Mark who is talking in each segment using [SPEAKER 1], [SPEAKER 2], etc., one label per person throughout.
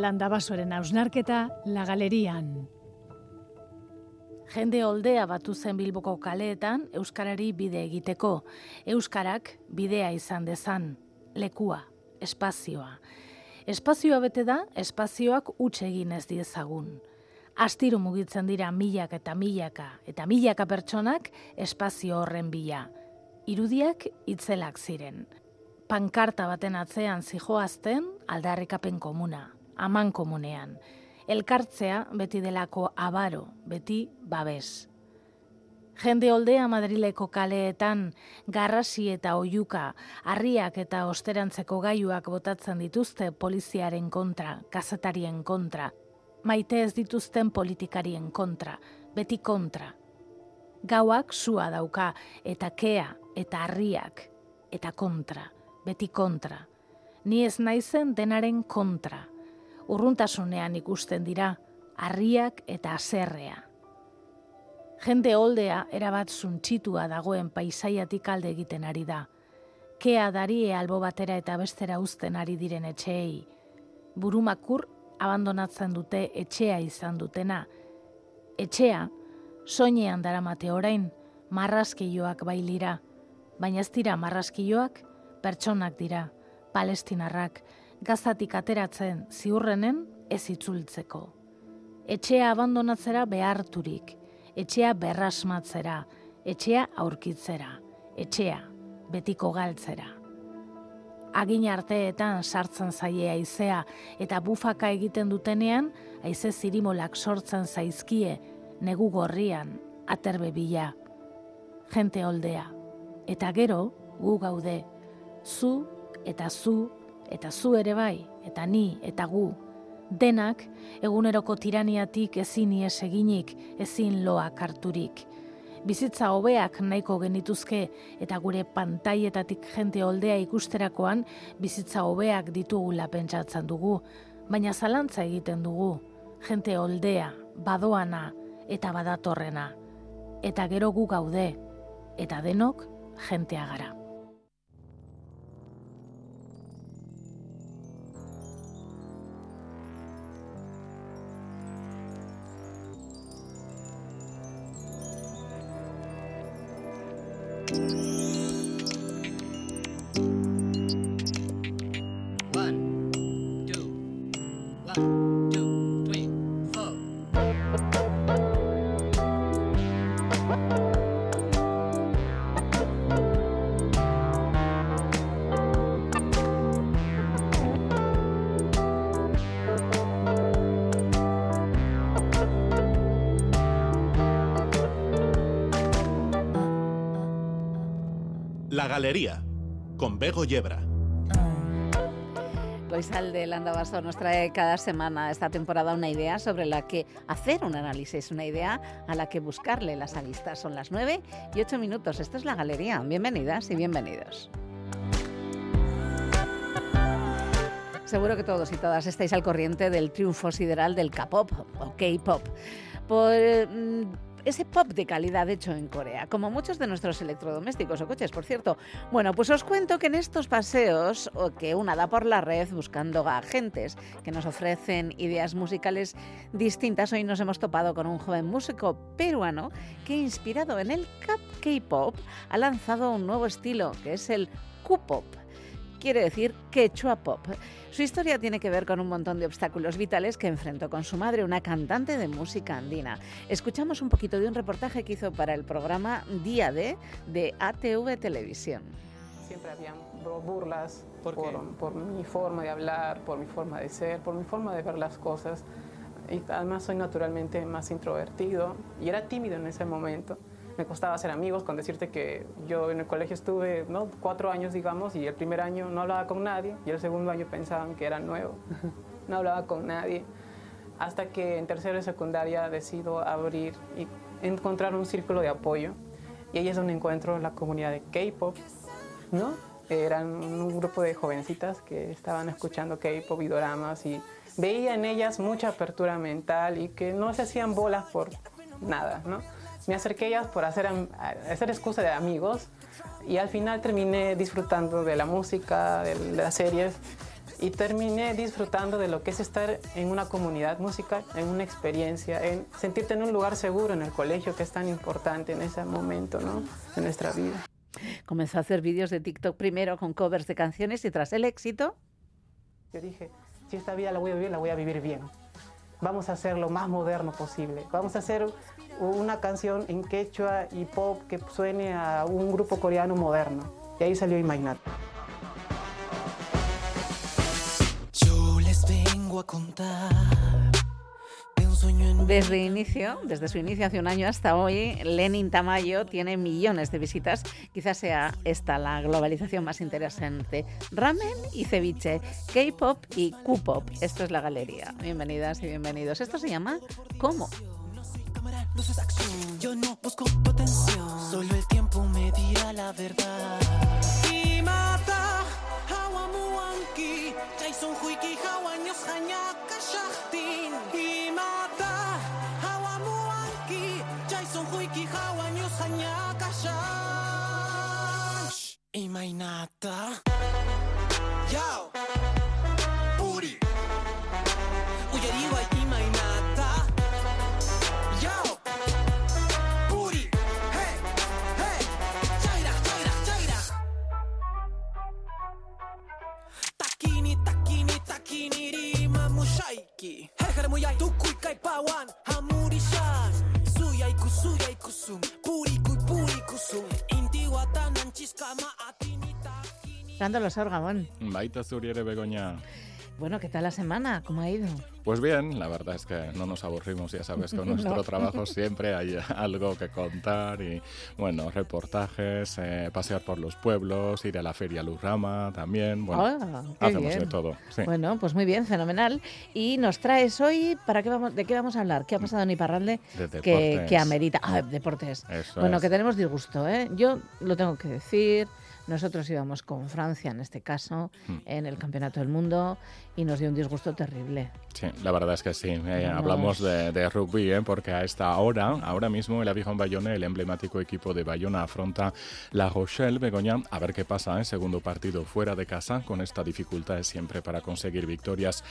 [SPEAKER 1] Landabasoren ausnarketa La Galerian.
[SPEAKER 2] Jende oldea batu zen Bilboko kaleetan euskarari bide egiteko. Euskarak bidea izan dezan, lekua, espazioa. Espazioa bete da, espazioak utxe egin ez diezagun. Astiro mugitzen dira milak eta milaka, eta milaka pertsonak espazio horren bila. Irudiak itzelak ziren. Pankarta baten atzean zijoazten aldarrikapen komuna, aman komunean elkartzea beti delako abaro, beti babes. Jende oldea Madrileko kaleetan garrasi eta oiuka, harriak eta osterantzeko gaiuak botatzen dituzte poliziaren kontra, kazetarien kontra, maite ez dituzten politikarien kontra, beti kontra. Gauak sua dauka eta kea eta harriak eta kontra, beti kontra. Ni ez naizen denaren kontra urruntasunean ikusten dira, harriak eta azerrea. Jende oldea erabat zuntxitua dagoen paisaiatik alde egiten ari da. Kea darie albo batera eta bestera uzten ari diren etxeei. Burumakur abandonatzen dute etxea izan dutena. Etxea, soinean daramate orain, marrazkioak bailira. Baina ez dira marrazkioak, pertsonak dira, palestinarrak, gazatik ateratzen ziurrenen ez itzultzeko. Etxea abandonatzera beharturik, etxea berrasmatzera, etxea aurkitzera, etxea betiko galtzera. Agin arteetan sartzen zaie aizea eta bufaka egiten dutenean, aize zirimolak sortzen zaizkie, negu gorrian, aterbe bila. Gente oldea, eta gero gu gaude, zu eta zu eta zu ere bai, eta ni, eta gu, denak eguneroko tiraniatik ezin ies eginik, ezin loa karturik. Bizitza hobeak nahiko genituzke eta gure pantaietatik jente oldea ikusterakoan bizitza hobeak ditugula pentsatzen dugu, baina zalantza egiten dugu, jente oldea, badoana eta badatorrena. Eta gero gu gaude, eta denok jentea gara.
[SPEAKER 3] La Galería, con Bego Yebra.
[SPEAKER 4] de Landabaso nos trae cada semana esta temporada una idea sobre la que hacer un análisis, una idea a la que buscarle las aristas. Son las 9 y 8 minutos. Esto es La Galería. Bienvenidas y bienvenidos. Seguro que todos y todas estáis al corriente del triunfo sideral del K-pop o K-pop. Por mm, ese pop de calidad hecho en Corea, como muchos de nuestros electrodomésticos o coches, por cierto. Bueno, pues os cuento que en estos paseos, o que una da por la red buscando agentes que nos ofrecen ideas musicales distintas, hoy nos hemos topado con un joven músico peruano que, inspirado en el K-pop, ha lanzado un nuevo estilo, que es el Q-pop quiere decir quechua pop. Su historia tiene que ver con un montón de obstáculos vitales que enfrentó con su madre, una cantante de música andina. Escuchamos un poquito de un reportaje que hizo para el programa Día D de ATV Televisión.
[SPEAKER 5] Siempre había burlas por, por, mi forma de hablar, por mi forma de ser, por mi forma de ver las cosas. Y además soy naturalmente más introvertido y era tímido en ese momento me costaba hacer amigos, con decirte que yo en el colegio estuve ¿no? cuatro años, digamos, y el primer año no hablaba con nadie, y el segundo año pensaban que era nuevo, no hablaba con nadie, hasta que en tercero y secundaria decido abrir y encontrar un círculo de apoyo, y ahí es donde encuentro la comunidad de K-pop, ¿no? Eran un grupo de jovencitas que estaban escuchando K-pop y doramas y veía en ellas mucha apertura mental y que no se hacían bolas por nada, ¿no? Me acerqué a ellas por hacer, hacer excusa de amigos y al final terminé disfrutando de la música, de las series y terminé disfrutando de lo que es estar en una comunidad musical, en una experiencia, en sentirte en un lugar seguro en el colegio, que es tan importante en ese momento ¿no? de nuestra vida.
[SPEAKER 4] Comenzó a hacer vídeos de TikTok primero con covers de canciones y tras el éxito...
[SPEAKER 5] Yo dije, si esta vida la voy a vivir, la voy a vivir bien. Vamos a hacer lo más moderno posible. Vamos a hacer una canción en quechua y pop que suene a un grupo coreano moderno. Y ahí salió Imaginat.
[SPEAKER 6] Yo les vengo a contar
[SPEAKER 4] desde inicio, desde su inicio hace un año hasta hoy, Lenin Tamayo tiene millones de visitas. Quizás sea esta la globalización más interesante. Ramen y ceviche, K-pop y Q-pop. Esto es la galería. Bienvenidas y bienvenidos. Esto se llama ¿Cómo?
[SPEAKER 6] Yo no busco potencia, solo el tiempo me dirá la verdad. Y mata, hawamuanki, Jason Huiki, hawanyos, hanyaka, shachtin. Y mata, hawamuanki, Jason Huiki, hawanyos, hanyaka, shash. Y mainata. Yo. Harimoia, tu kuy kai pa wan, hamuri shan. Suya iku, suya ikusum. Puri kuy, puri kusum.
[SPEAKER 4] Indigu
[SPEAKER 7] atan ere Begoña.
[SPEAKER 4] Bueno, ¿qué tal la semana? ¿Cómo ha ido?
[SPEAKER 7] Pues bien, la verdad es que no nos aburrimos, ya sabes, con nuestro
[SPEAKER 4] No.
[SPEAKER 7] trabajo siempre hay algo que contar y, bueno, reportajes, eh, pasear por los pueblos, ir a la feria Lurrama también, bueno,
[SPEAKER 4] qué
[SPEAKER 7] hacemos
[SPEAKER 4] bien.
[SPEAKER 7] de todo. Sí.
[SPEAKER 4] Bueno, pues muy bien, fenomenal. Y nos traes hoy, ¿para qué vamos, ¿de qué vamos a hablar? ¿Qué ha pasado en Iparralde
[SPEAKER 7] De
[SPEAKER 4] que, que amerita? Ah, deportes.
[SPEAKER 7] Eso
[SPEAKER 4] bueno,
[SPEAKER 7] es.
[SPEAKER 4] que tenemos disgusto, ¿eh? Yo lo tengo que decir. Nosotros íbamos con Francia, en este caso,
[SPEAKER 7] Mm.
[SPEAKER 4] en el Campeonato del Mundo, y nos dio un disgusto terrible.
[SPEAKER 7] Sí, la verdad es que sí. Eh, hablamos de, de rugby, ¿eh? porque a esta hora, ahora mismo, el Avijon Bayona, el emblemático equipo de Bayona, afronta La Rochelle, Begoña. A ver qué pasa, ¿eh? segundo partido fuera de casa, con esta dificultad siempre para conseguir victorias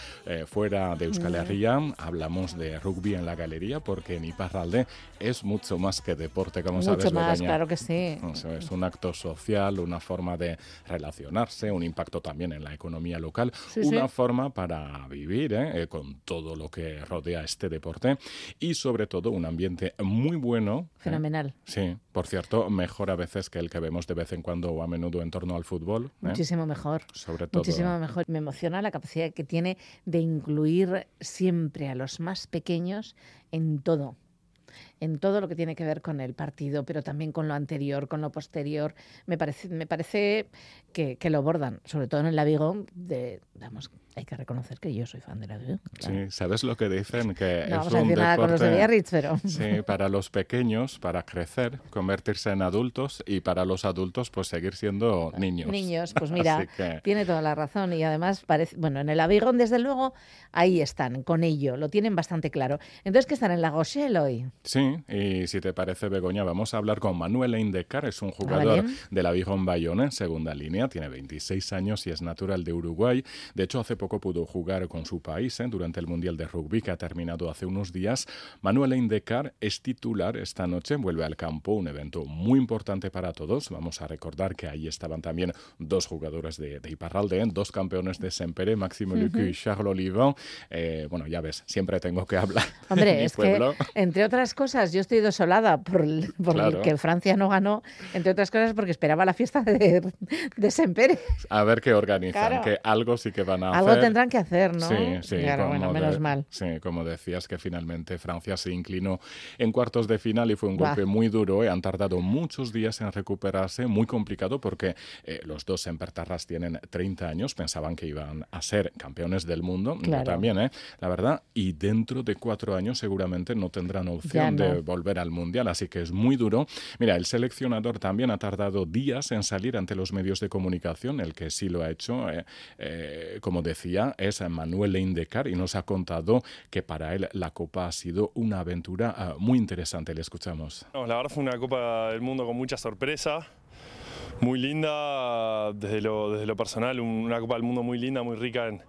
[SPEAKER 7] fuera de Euskal Herria. Hablamos de rugby en la galería, porque en Iparralde es mucho más que deporte, como
[SPEAKER 4] Mucho
[SPEAKER 7] sabes,
[SPEAKER 4] más,
[SPEAKER 7] Begoña.
[SPEAKER 4] claro que sí.
[SPEAKER 7] Es un acto social, una forma de relacionarse, un impacto también en la economía local,
[SPEAKER 4] Sí,
[SPEAKER 7] una
[SPEAKER 4] sí.
[SPEAKER 7] forma para vivir ¿eh? Eh, con todo lo que rodea este deporte y sobre todo un ambiente muy bueno. ¿eh?
[SPEAKER 4] Fenomenal.
[SPEAKER 7] Sí, por cierto, mejor a veces que el que vemos de vez en cuando o a menudo en torno al fútbol. ¿eh?
[SPEAKER 4] Muchísimo mejor.
[SPEAKER 7] Sobre todo.
[SPEAKER 4] Muchísimo mejor. Me emociona la capacidad que tiene de incluir siempre a los más pequeños en todo. En todo lo que tiene que ver con el partido, pero también con lo anterior, con lo posterior. Me parece, me parece que, que lo bordan, sobre todo en el Avigón. De, vamos, hay que reconocer que yo soy fan del Avigón. claro.
[SPEAKER 7] Sí, ¿sabes lo que dicen? Que
[SPEAKER 4] No
[SPEAKER 7] es
[SPEAKER 4] vamos a
[SPEAKER 7] un
[SPEAKER 4] decir nada con los de
[SPEAKER 7] deporte-
[SPEAKER 4] Biarritz, pero
[SPEAKER 7] Sí, para los pequeños, para crecer, convertirse en adultos y para los adultos, pues seguir siendo niños.
[SPEAKER 4] niños, pues mira,
[SPEAKER 7] que-
[SPEAKER 4] tiene toda la razón y además parece, bueno, en el Avigón desde luego ahí están, con ello, lo tienen bastante claro. Entonces, ¿qué están en la Rochelle hoy?
[SPEAKER 7] Sí, y si te parece, Begoña, vamos a hablar con Manuel Indecar, es un jugador
[SPEAKER 4] Vale.
[SPEAKER 7] del Avijon Bayona en segunda línea, tiene 26 años y es natural de Uruguay. De hecho, hace poco pudo jugar con su país ¿eh? durante el Mundial de Rugby que ha terminado hace unos días. Manuel Indecar es titular esta noche, vuelve al campo, un evento muy importante para todos. Vamos a recordar que ahí estaban también dos jugadores de, de Iparralde, ¿eh? dos campeones de Sempere, Máximo Lucu y Charles Olivon. Eh, bueno, ya ves, siempre tengo que hablar
[SPEAKER 4] Hombre, es
[SPEAKER 7] pueblo.
[SPEAKER 4] que, entre otras cosas, yo estoy desolada por, el- por el
[SPEAKER 7] Claro.
[SPEAKER 4] que Francia no ganó, entre otras cosas porque esperaba la fiesta de, de Sempere.
[SPEAKER 7] A ver qué organizan,
[SPEAKER 4] Claro.
[SPEAKER 7] que algo sí que van a
[SPEAKER 4] Algo
[SPEAKER 7] hacer.
[SPEAKER 4] tendrán que hacer, ¿no?
[SPEAKER 7] Sí, sí.
[SPEAKER 4] Claro, bueno,
[SPEAKER 7] de-
[SPEAKER 4] menos mal.
[SPEAKER 7] Sí, como decías, que finalmente Francia se inclinó en cuartos de final y fue un golpe muy duro. ¿eh? Han tardado muchos días en recuperarse, muy complicado porque eh, los dos Sempertarras tienen 30 años, pensaban que iban a ser campeones del mundo. Yo
[SPEAKER 4] Claro.
[SPEAKER 7] también, ¿eh? la verdad. Y dentro de cuatro años seguramente no tendrán opción
[SPEAKER 4] no.
[SPEAKER 7] de volver al Mundial, así que es muy duro. Mira, el seleccionador también ha tardado días en salir ante los medios de comunicación, el que sí lo ha hecho, eh, eh, como decía, es Manuel Indecar y nos ha contado que para él la Copa ha sido una aventura ah, muy interesante. Le escuchamos.
[SPEAKER 8] No, la verdad fue una Copa del Mundo con mucha sorpresa, muy linda desde lo, desde lo personal, una Copa del Mundo muy linda, muy rica en,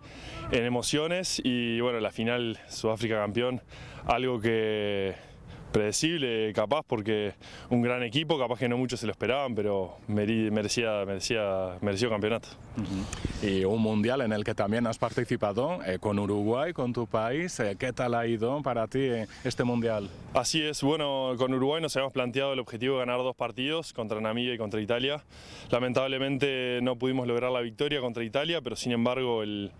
[SPEAKER 8] en emociones y bueno, la final Sudáfrica campeón, algo que predecible, capaz, porque un gran equipo, capaz que no muchos se lo esperaban, pero merecía, merecía, mereció campeonato.
[SPEAKER 7] Y un mundial en el que también has participado eh, con Uruguay, con tu país. Eh, ¿Qué tal ha ido para ti eh, este mundial?
[SPEAKER 8] Así es, bueno, con Uruguay nos habíamos planteado el objetivo de ganar dos partidos, contra Namibia y contra Italia. Lamentablemente no pudimos lograr la victoria contra Italia, pero sin embargo el,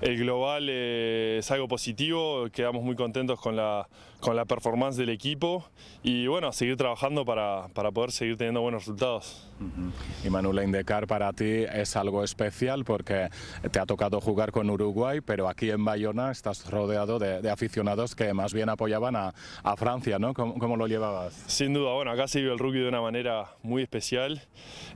[SPEAKER 8] el global es algo positivo, quedamos muy contentos con la, con la performance del equipo y bueno, a seguir trabajando para, para poder seguir teniendo buenos resultados.
[SPEAKER 7] Y Manuel Indecar para ti es algo especial porque te ha tocado jugar con Uruguay, pero aquí en Bayona estás rodeado de, aficionados que más bien apoyaban a, a Francia, ¿no? ¿Cómo, lo llevabas?
[SPEAKER 8] Sin duda, bueno, acá se vive el rugby de una manera muy especial.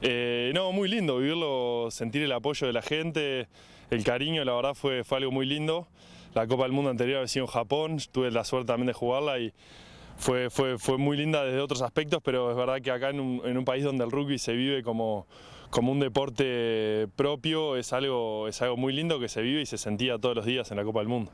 [SPEAKER 8] Eh, no, muy lindo vivirlo, sentir el apoyo de la gente, el cariño, la verdad fue, fue algo muy lindo. La Copa del Mundo anterior había sido en Japón, tuve la suerte también de jugarla y fue, fue, fue muy linda desde otros aspectos, pero es verdad que acá en un, en un país donde el rugby se vive como, como un deporte propio, es algo, es algo muy lindo que se vive y se sentía todos los días en la Copa del Mundo.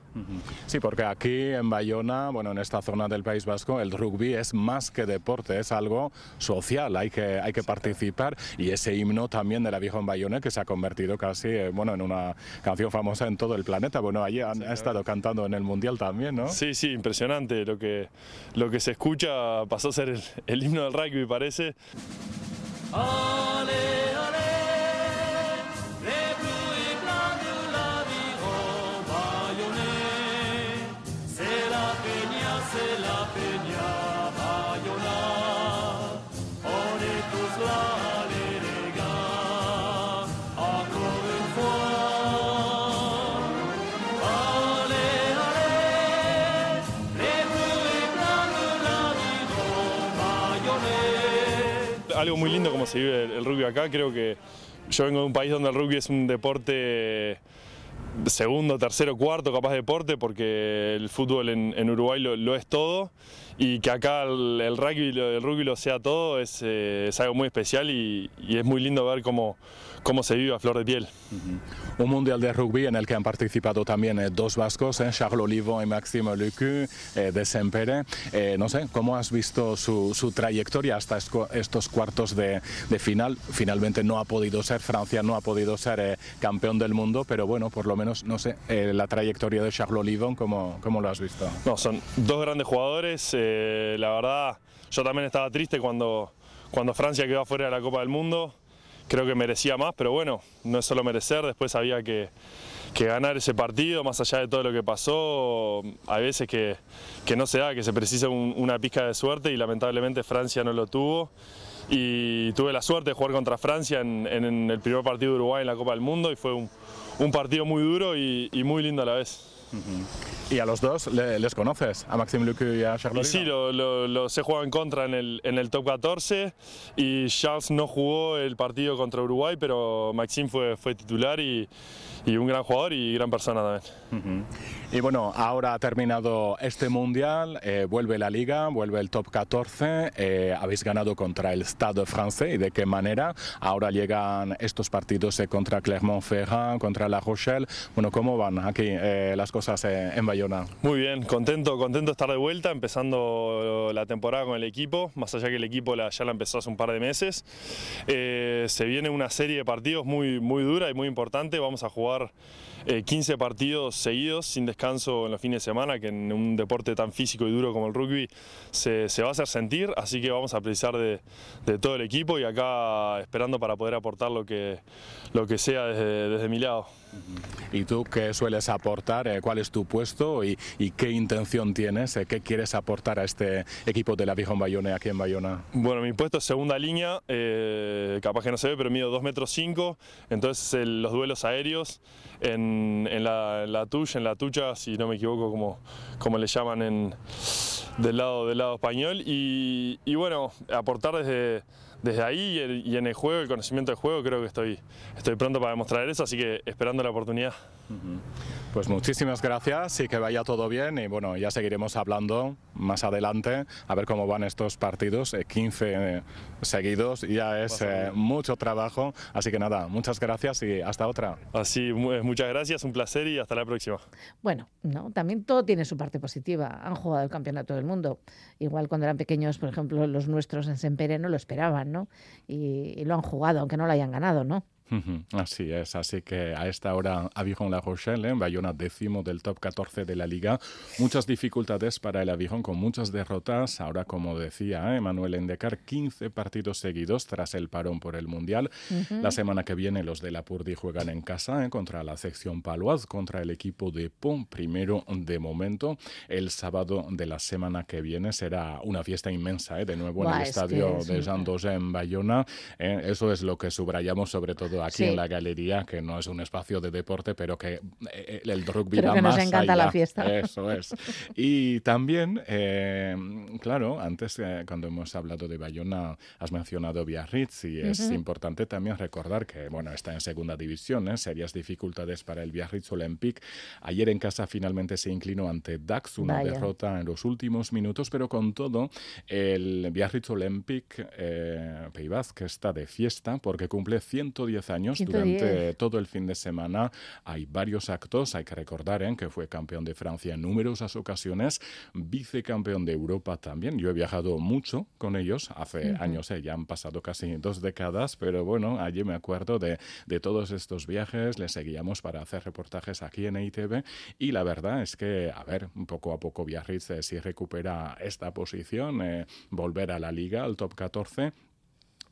[SPEAKER 7] Sí, porque aquí en Bayona, bueno, en esta zona del País Vasco, el rugby es más que deporte, es algo social, hay que, hay que participar y ese himno también de la vieja en Bayona que se ha convertido casi, eh, bueno, en una canción famosa en todo el planeta. Bueno, allí han estado cantando en el Mundial también, ¿no?
[SPEAKER 8] Sí, sí, impresionante. Lo que, lo que se escucha pasó a ser el, el himno del rugby, parece. algo muy lindo como se vive el, rugby acá. Creo que yo vengo de un país donde el rugby es un deporte segundo, tercero, cuarto capaz de deporte porque el fútbol en, Uruguay lo, es todo y que acá el, rugby, el rugby lo sea todo es, eh, algo muy especial y, y es muy lindo ver cómo cómo se vive a flor de piel.
[SPEAKER 7] Un mundial de rugby en el que han participado también eh, dos vascos, eh, Charles Olivon y Maxime Lecu eh, de Sempere. no sé, ¿cómo has visto su, trayectoria hasta estos cuartos de, final? Finalmente no ha podido ser, Francia no ha podido ser campeón del mundo, pero bueno, por lo menos, no sé, la trayectoria de Charles Olivon, ¿cómo, ¿cómo, lo has visto?
[SPEAKER 8] No, son dos grandes jugadores, la verdad, yo también estaba triste cuando, cuando Francia quedó fuera de la Copa del Mundo creo que merecía más, pero bueno, no es solo merecer, después había que, ganar ese partido, más allá de todo lo que pasó, hay veces que, no se da, que se precisa una pizca de suerte y lamentablemente Francia no lo tuvo. Y tuve la suerte de jugar contra Francia en, el primer partido de Uruguay en la Copa del Mundo y fue un, partido muy duro y muy lindo a la vez.
[SPEAKER 7] ¿Y a los dos les conoces? ¿A Maxime Lucu y a Charles?
[SPEAKER 8] Sí, los he jugado en contra en el, en el top 14 y Charles no jugó el partido contra Uruguay, pero Maxime fue, fue titular y, y un gran jugador y gran persona también.
[SPEAKER 7] Y bueno, ahora ha terminado este mundial, eh, vuelve la liga, vuelve el top 14, eh, habéis ganado contra el Stade francés y de qué manera. Ahora llegan estos partidos eh, contra Clermont-Ferrand, contra La Rochelle. Bueno, ¿cómo van aquí las cosas en Bayona?
[SPEAKER 8] Muy bien, contento, contento de estar de vuelta, empezando la temporada con el equipo, más allá que el equipo ya la empezó hace un par de meses. se viene una serie de partidos muy, muy dura y muy importante, vamos a jugar 15 eh, partidos seguidos sin descanso en los fines de semana, que en un deporte tan físico y duro como el rugby se, va a hacer sentir, así que vamos a precisar de, todo el equipo y acá esperando para poder aportar lo que, lo que sea desde, mi lado.
[SPEAKER 7] ¿Y tú qué sueles aportar? Eh, ¿Cuál es tu puesto y, qué intención tienes? Eh, ¿Qué quieres aportar a este equipo de la Vieja Bayona aquí en Bayona?
[SPEAKER 8] Bueno, mi puesto es segunda línea, capaz que no se ve, pero mido 2 metros 5, entonces los duelos aéreos en, en la tuya, en la tuya, si no me equivoco, como, como le llaman en, del, lado, del lado español. Y, bueno, aportar desde, desde ahí y en el juego, el conocimiento del juego, creo que estoy, estoy pronto para demostrar eso, así que esperando la oportunidad.
[SPEAKER 7] Pues muchísimas gracias y que vaya todo bien y bueno, ya seguiremos hablando más adelante a ver cómo van estos partidos, 15 eh, eh, seguidos, ya es eh, mucho trabajo, así que nada, muchas gracias y hasta otra.
[SPEAKER 8] Así, muchas gracias, un placer y hasta la próxima.
[SPEAKER 4] Bueno, no, también todo tiene su parte positiva, han jugado el Campeonato del Mundo, igual cuando eran pequeños, por ejemplo, los nuestros en Sempere no lo esperaban, ¿no? Y, y lo han jugado, aunque no lo hayan ganado, ¿no?
[SPEAKER 7] Así es, así que a esta hora Avijon La Rochelle, en Bayona décimo del top 14 de la liga. Muchas dificultades para el Avijon con muchas derrotas. Ahora, como decía Emanuel Endecar, 15 partidos seguidos tras el parón por el Mundial. La semana que viene los de la Purdi juegan en casa ¿eh? contra la sección Paloise, contra el equipo de Pont, primero de momento. El sábado de la semana que viene será una fiesta inmensa, ¿eh? de nuevo en el estadio de Daugé en Bayona. ¿eh? Eso es lo que subrayamos sobre todo aquí en la galería, que no es un espacio de deporte, pero que eh, eh, el rugby
[SPEAKER 4] pero que
[SPEAKER 7] nos
[SPEAKER 4] encanta la fiesta.
[SPEAKER 7] Eso es. Y también, eh, claro, antes cuando hemos hablado de Bayona, has mencionado Biarritz y es importante también recordar que, bueno, está en segunda división, serias dificultades para el Biarritz Olympique. Ayer en casa finalmente se inclinó ante Dax, una derrota en los últimos minutos, pero con todo, el Biarritz Olympique eh, que está de fiesta porque cumple 110 años. Durante todo el fin de semana hay varios actos. Hay que recordar ¿eh? que fue campeón de Francia en numerosas ocasiones, vicecampeón de Europa también. Yo he viajado mucho con ellos hace años, ¿eh? ya han pasado casi dos décadas, pero bueno, allí me acuerdo de, de todos estos viajes. Les seguíamos para hacer reportajes aquí en EITV y la verdad es que, a ver, poco a poco Biarritz si recupera esta posición, eh, volver a la liga, al top 14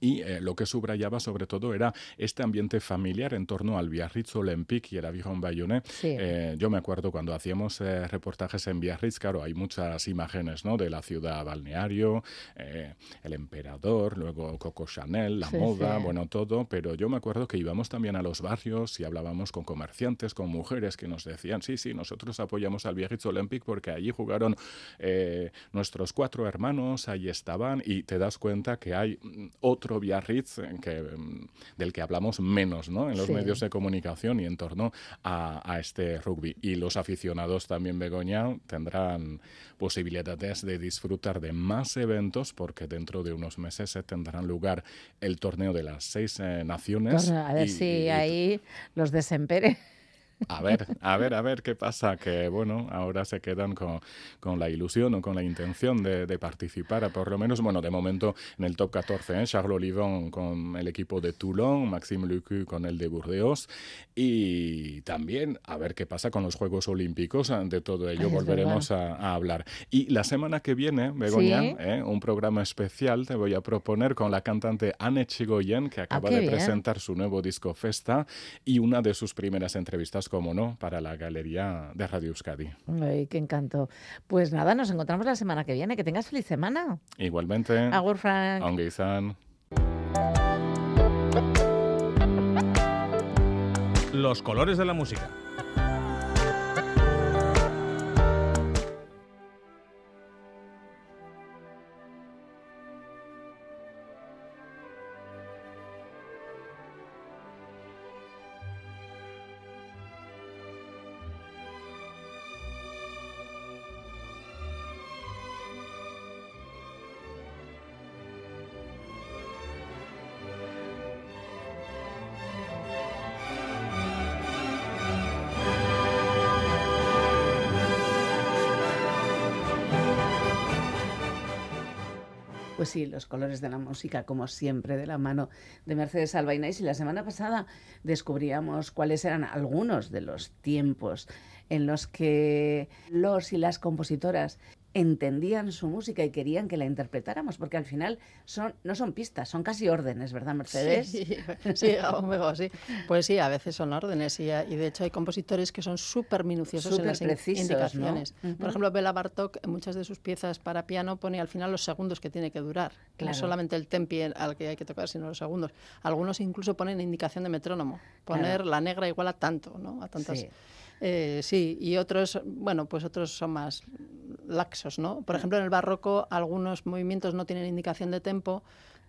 [SPEAKER 7] y eh, lo que subrayaba sobre todo era este ambiente familiar en torno al Biarritz Olympique y el Aviron Bayonne. Eh, yo me acuerdo cuando hacíamos eh, reportajes en Biarritz, claro, hay muchas imágenes ¿no? de la ciudad balneario, el emperador, luego Coco Chanel, la moda, bueno, todo, pero yo me acuerdo que íbamos también a los barrios y hablábamos con comerciantes, con mujeres que nos decían, sí, sí, nosotros apoyamos al Biarritz Olympique porque allí jugaron nuestros cuatro hermanos, allí estaban y te das cuenta que hay mm, otro Biarritz, que, mm, del que hablamos menos ¿no? en los medios de comunicación y en torno a, este rugby. Y los aficionados también, Begoña, tendrán posibilidades de disfrutar de más eventos porque dentro de unos meses se tendrán lugar el torneo de las seis eh, naciones.
[SPEAKER 4] a ver si ahí los desempere.
[SPEAKER 7] A ver, a ver, a ver qué pasa, que bueno, ahora se quedan con, con la ilusión o con la intención de, de, participar, por lo menos, bueno, de momento en el top 14, ¿eh? Charles Olivon con el equipo de Toulon, Maxime Lucu con el de Burdeos y también a ver qué pasa con los Juegos Olímpicos, de todo ello volveremos a, hablar. Y la semana que viene, Begoña, ¿eh? un programa especial te voy a proponer con la cantante Anne Chigoyen, que acaba ah, de presentar su nuevo disco Festa y una de sus primeras entrevistas como no, para la galería de Radio Euskadi.
[SPEAKER 4] Ay, qué encanto. Pues nada, nos encontramos la semana que viene. Que tengas feliz semana.
[SPEAKER 7] Igualmente.
[SPEAKER 4] Agur, Frank.
[SPEAKER 3] Los colores de la música.
[SPEAKER 4] Sí, los colores de la música, como siempre, de la mano de Mercedes Albainais. Y la semana pasada descubríamos cuáles eran algunos de los tiempos en los que los y las compositoras entendían su música y querían que la interpretáramos, porque al final son, no son pistas, son casi órdenes, ¿verdad, Mercedes?
[SPEAKER 9] Sí, sí, sí. Pues sí, a veces son órdenes y, de hecho hay compositores que son súper minuciosos en las indicaciones. Por ejemplo, Bela Bartok en muchas de sus piezas para piano pone al final los segundos que tiene que durar, no solamente el tempi al que hay que tocar, sino los segundos. Algunos incluso ponen indicación de metrónomo, poner la negra igual a tanto, ¿no? A tantas... Eh, sí, y otros, bueno, pues otros son más laxos, ¿no? Por ejemplo, en el barroco algunos movimientos no tienen indicación de tempo,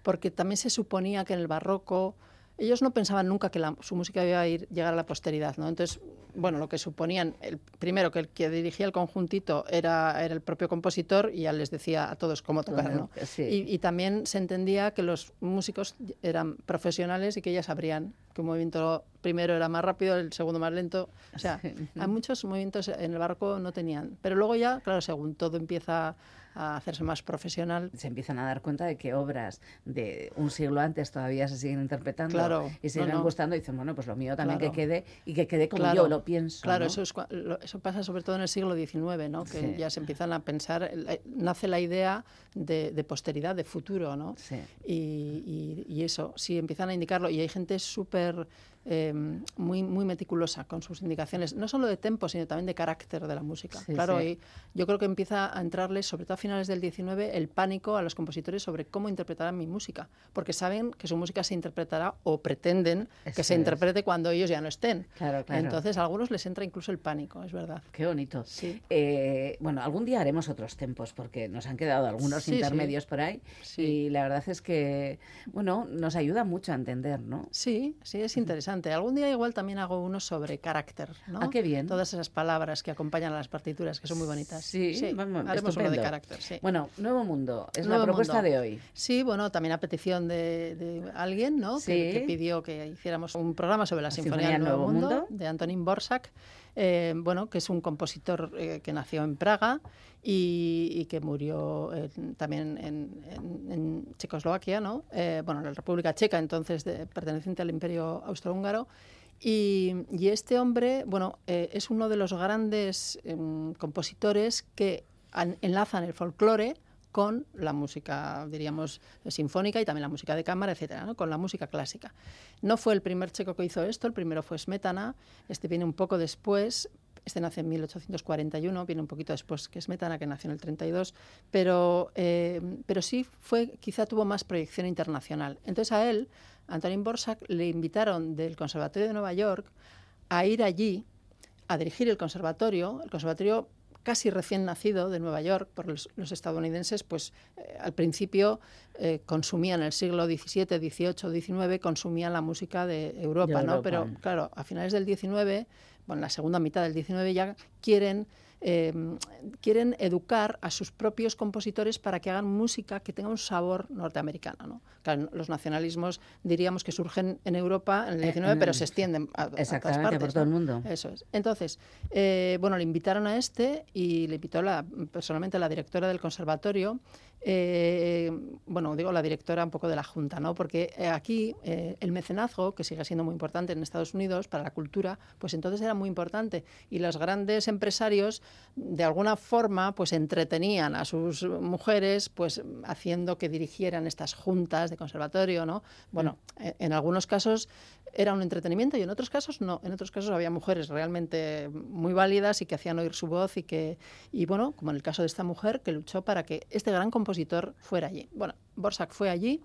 [SPEAKER 9] porque también se suponía que en el barroco ellos no pensaban nunca que su música iba a ir, llegar a la posteridad, ¿no? Entonces, bueno, lo que suponían, el, primero que el que dirigía el conjuntito era, era el propio compositor y ya les decía a todos cómo tocar, ¿no? Y, y, también se entendía que los músicos eran profesionales y que ya sabrían que un movimiento primero era más rápido, el segundo más lento. O sea, hay muchos movimientos en el barco no tenían. Pero luego ya, claro, según todo empieza a hacerse más profesional.
[SPEAKER 4] Se empiezan a dar cuenta de que obras de un siglo antes todavía se siguen interpretando y se siguen gustando y dicen, bueno, pues lo mío también que quede y que quede como yo lo pienso.
[SPEAKER 9] Claro, eso, es, eso pasa sobre todo en el siglo XIX, ¿no? que ya se empiezan a pensar, nace la idea de, posteridad, de futuro, ¿no? Y, y, eso, sí, empiezan a indicarlo y hay gente súper eh, muy, muy meticulosa con sus indicaciones, no solo de tempo, sino también de carácter de la música. claro, y yo creo que empieza a entrarles, sobre todo a finales del 19, el pánico a los compositores sobre cómo interpretarán mi música, porque saben que su música se interpretará o pretenden que se interprete cuando ellos ya no estén.
[SPEAKER 4] Claro, claro.
[SPEAKER 9] Entonces, a algunos les entra incluso el pánico, es verdad.
[SPEAKER 4] Qué bonito.
[SPEAKER 9] Sí.
[SPEAKER 4] Eh, bueno, algún día haremos otros tempos, porque nos han quedado algunos intermedios por ahí, y la verdad es que, bueno, nos ayuda mucho a entender, ¿no?
[SPEAKER 9] Sí, sí, es interesante. Algún día igual también hago uno sobre carácter, ¿no?
[SPEAKER 4] Ah, qué bien.
[SPEAKER 9] Todas esas palabras que acompañan a las partituras, que son muy bonitas.
[SPEAKER 4] Sí, sí
[SPEAKER 9] haremos uno de carácter, sí.
[SPEAKER 4] Bueno, Nuevo Mundo, es la propuesta de hoy.
[SPEAKER 9] Sí, bueno, también a petición de, alguien, ¿no? Que, pidió que hiciéramos un programa sobre la, Sinfonía, del Nuevo, Mundo, de Antonín Borsak. Eh, bueno, que es un compositor eh, que nació en Praga y, que murió también en, Checoslovaquia, ¿no? Eh, bueno, en la República Checa, entonces perteneciente al Imperio Austrohúngaro. Y, este hombre, bueno, es uno de los grandes em, compositores que enlazan el folclore con la música, diríamos, sinfónica y también la música de cámara, etcétera, ¿no? con la música clásica. No fue el primer checo que hizo esto, el primero fue Smetana, este viene un poco después, este nace en 1841, viene un poquito después que Smetana, que nació en el 32, pero, eh, pero sí fue, quizá tuvo más proyección internacional. Entonces a él, Antonín Borsak, le invitaron del Conservatorio de Nueva York a ir allí a dirigir el conservatorio. El conservatorio casi recién nacido de Nueva York por los, estadounidenses, pues eh, al principio eh, consumían el siglo XVII, XVIII, XIX, consumían la música de Europa, ¿no? Pero claro, a finales del XIX, bueno, en la segunda mitad del XIX ya quieren Em, quieren educar a sus propios compositores para que hagan música que tenga un sabor norteamericano. los nacionalismos diríamos que surgen en Europa en el 19, eh, pero se extienden a,
[SPEAKER 4] exactamente,
[SPEAKER 9] todas partes.
[SPEAKER 4] por todo el mundo.
[SPEAKER 9] Eso es. Entonces, eh, bueno, le invitaron a este y le invitó la, personalmente la directora del conservatorio eh, bueno, digo la directora un poco de la Junta, ¿no? Porque eh, aquí eh, el mecenazgo, que sigue siendo muy importante en Estados Unidos para la cultura, pues entonces era muy importante. Y los grandes empresarios, de alguna forma, pues entretenían a sus mujeres, pues haciendo que dirigieran estas juntas de conservatorio, ¿no? Bueno, mm. en algunos casos era un entretenimiento y en otros casos no. En otros casos había mujeres realmente muy válidas y que hacían oír su voz y que, y bueno, como en el caso de esta mujer que luchó para que este gran compositor fuera allí. Bueno, Borsak fue allí,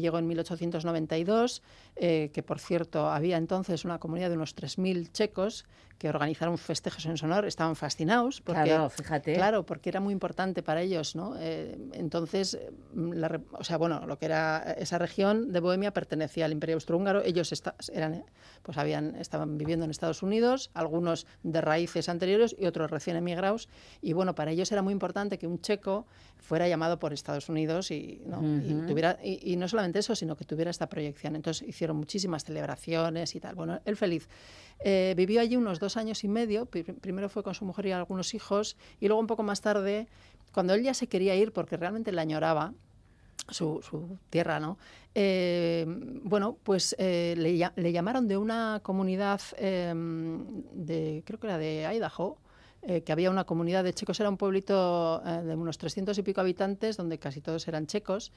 [SPEAKER 9] llegó en 1892, eh, que por cierto había entonces una comunidad de unos 3.000 checos que organizaron festejos en su honor, estaban fascinados. Porque,
[SPEAKER 4] claro, fíjate.
[SPEAKER 9] Claro, porque era muy importante para ellos, ¿no? Eh, entonces, la, o sea, bueno, lo que era esa región de Bohemia pertenecía al Imperio Austrohúngaro, ellos eran, pues habían, estaban viviendo en Estados Unidos, algunos de raíces anteriores y otros recién emigrados, y bueno, para ellos era muy importante que un checo fuera llamado por Estados Unidos y, ¿no? y, tuviera, y, no solamente eso, sino que tuviera esta proyección. Entonces hicieron muchísimas celebraciones y tal. Bueno, él feliz. Eh, vivió allí unos dos años y medio, primero fue con su mujer y algunos hijos, y luego un poco más tarde, cuando él ya se quería ir porque realmente la añoraba, su, tierra, ¿no? Eh, bueno, pues eh, le, llamaron de una comunidad em, de, creo que era de Idaho, que había una comunidad de checos, era un pueblito de unos 300 y pico habitantes, donde casi todos eran checos,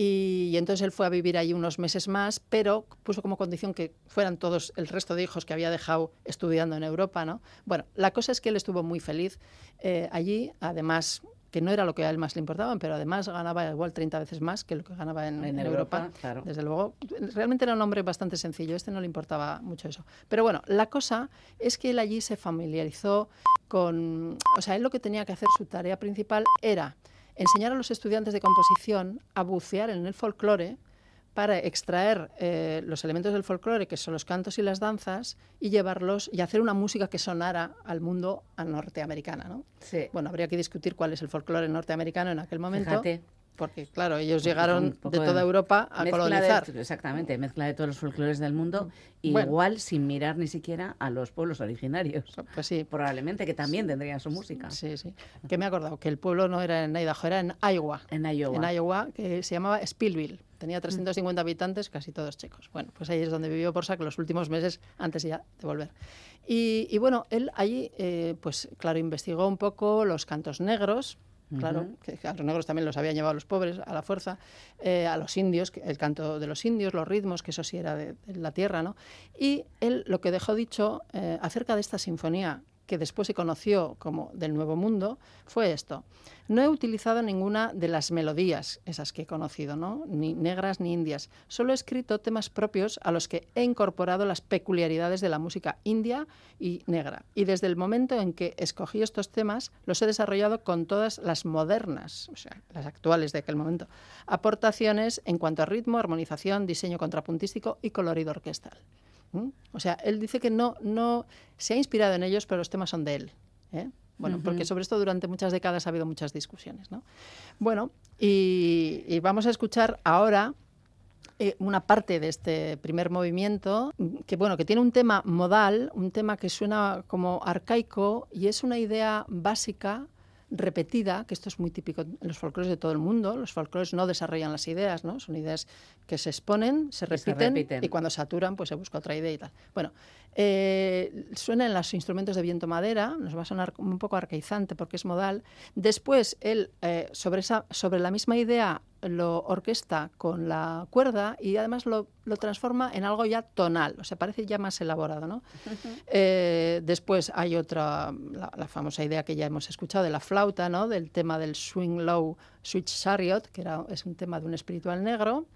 [SPEAKER 9] y, entonces él fue a vivir ahí unos meses más, pero puso como condición que fueran todos el resto de hijos que había dejado estudiando en Europa, ¿no? Bueno, la cosa es que él estuvo muy feliz eh, allí, además que no era lo que a él más le importaba, pero además ganaba igual 30 veces más que lo que ganaba en, Europa.
[SPEAKER 4] claro.
[SPEAKER 9] Desde luego, realmente era un hombre bastante sencillo, este no le importaba mucho eso. Pero bueno, la cosa es que él allí se familiarizó con, o sea, él lo que tenía que hacer, su tarea principal era enseñar a los estudiantes de composición a bucear en el folclore para extraer eh, los elementos del folclore, que son los cantos y las danzas, y llevarlos y hacer una música que sonara al mundo norteamericana. ¿no? Bueno, habría que discutir cuál es el folclore norteamericano en aquel momento porque claro, ellos llegaron de toda Europa a colonizar.
[SPEAKER 4] exactamente, mezcla de todos los folclores del mundo, igual sin mirar ni siquiera a los pueblos originarios.
[SPEAKER 9] Pues sí.
[SPEAKER 4] Probablemente que también tendrían su música.
[SPEAKER 9] Sí, sí. Que me he acordado que el pueblo no era en Idaho, era en Iowa.
[SPEAKER 4] En Iowa.
[SPEAKER 9] En Iowa, que se llamaba Spillville. Tenía 350 habitantes, casi todos chicos. Bueno, pues ahí es donde vivió Borsak los últimos meses antes ya de volver. Y, bueno, él allí, eh, pues claro, investigó un poco los cantos negros, Claro, que a los negros también los habían llevado los pobres a la fuerza, eh, a los indios, el canto de los indios, los ritmos, que eso sí era de, la tierra, ¿no? Y él lo que dejó dicho eh, acerca de esta sinfonía que después se conoció como del Nuevo Mundo, fue esto. No he utilizado ninguna de las melodías, esas que he conocido, ¿no? ni negras ni indias. Solo he escrito temas propios a los que he incorporado las peculiaridades de la música india y negra. Y desde el momento en que escogí estos temas, los he desarrollado con todas las modernas, o sea, las actuales de aquel momento, aportaciones en cuanto a ritmo, armonización, diseño contrapuntístico y colorido orquestal. O sea, él dice que no, no se ha inspirado en ellos, pero los temas son de él. ¿eh? Bueno, porque sobre esto durante muchas décadas ha habido muchas discusiones. ¿no? Bueno, y, vamos a escuchar ahora eh, una parte de este primer movimiento que bueno que tiene un tema modal, un tema que suena como arcaico y es una idea básica repetida, que esto es muy típico en los folclores de todo el mundo. Los folclores no desarrollan las ideas, ¿no? Son ideas que se exponen, se repiten, y, cuando saturan, pues se busca otra idea y tal. Bueno, eh, suenan los instrumentos de viento madera, nos va a sonar un poco arcaizante porque es modal. Después, él, eh, sobre, esa, sobre la misma idea, lo orquesta con la cuerda y además lo, lo, transforma en algo ya tonal, o sea, parece ya más elaborado. ¿no? Eh, después hay otra, la, famosa idea que ya hemos escuchado de la flauta, ¿no? del tema del swing low switch chariot, que era, es un tema de un espiritual negro,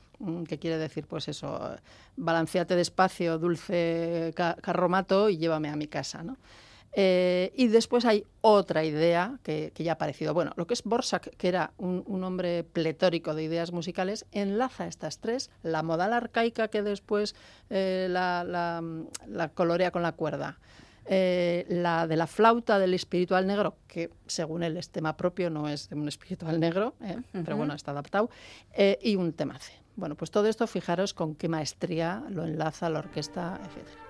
[SPEAKER 9] que quiere decir, pues eso, balanceate despacio, dulce carromato y llévame a mi casa. ¿no? Eh, y después hay otra idea que, ya ha aparecido. Bueno, lo que es Borsak, que era un, hombre pletórico de ideas musicales, enlaza estas tres, la modal arcaica que después eh, la, colorea con la cuerda, eh, la de la flauta del espiritual negro, que según él es tema propio, no es de un espiritual negro, pero bueno, está adaptado, y un tema C. Bueno, pues todo esto, fijaros con qué maestría lo enlaza la orquesta, etcétera.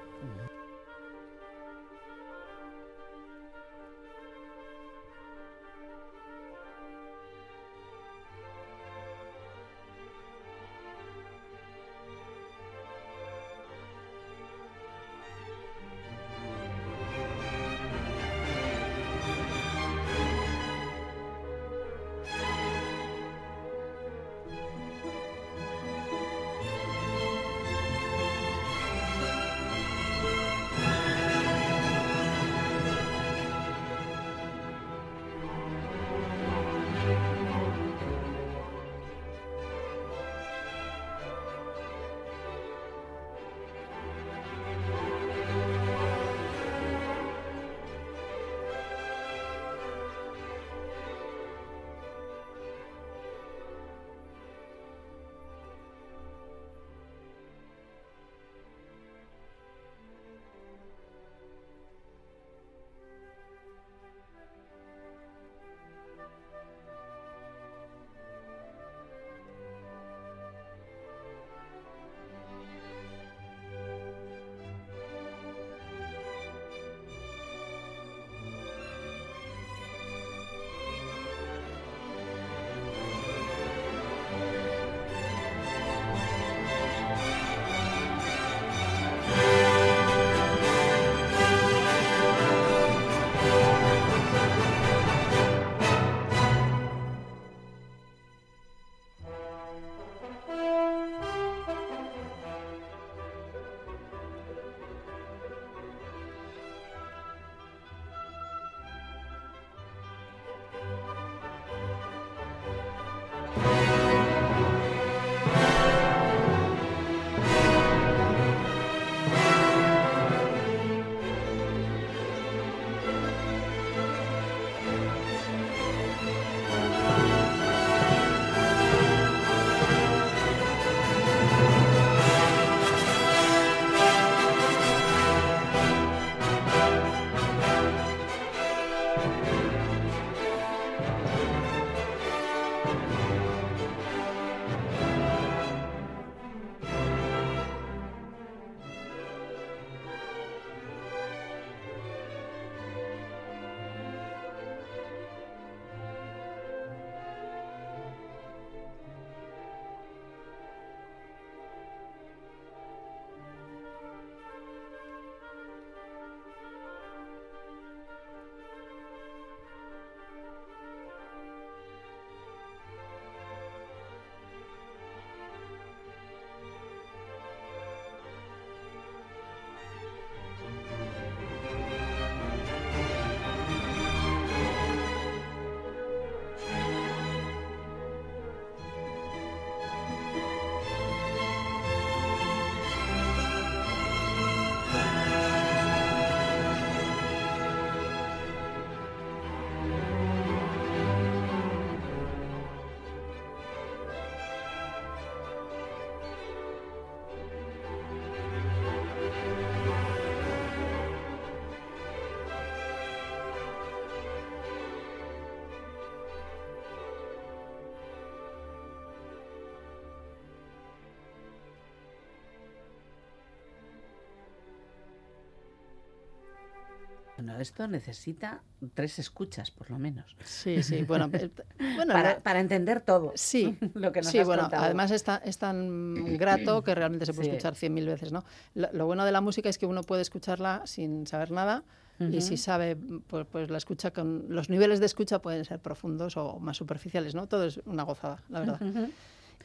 [SPEAKER 4] Bueno, esto necesita tres escuchas, por lo menos.
[SPEAKER 9] Sí, sí, bueno, bueno
[SPEAKER 4] para, entender todo.
[SPEAKER 9] Sí, lo que nos sí, bueno, además es tan, grato que realmente se puede escuchar cien mil veces, ¿no? Lo, bueno de la música es que uno puede escucharla sin saber nada y si sabe, pues, pues, la escucha con los niveles de escucha pueden ser profundos o más superficiales, ¿no? Todo es una gozada, la verdad.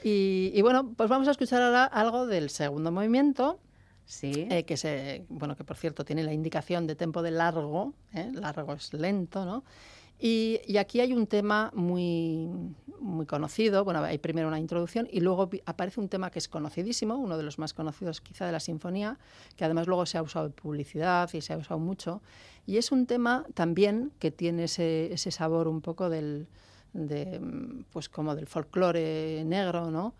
[SPEAKER 9] y, y bueno, pues vamos a escuchar ahora algo del segundo movimiento
[SPEAKER 4] Sí.
[SPEAKER 9] Eh, que se, bueno, que por cierto tiene la indicación de tempo de largo, ¿eh? largo es lento, ¿no? Y, y, aquí hay un tema muy, muy conocido, bueno, hay primero una introducción y luego aparece un tema que es conocidísimo, uno de los más conocidos quizá de la sinfonía, que además luego se ha usado en publicidad y se ha usado mucho, y es un tema también que tiene ese, ese sabor un poco del, de, pues como del folclore negro, ¿no?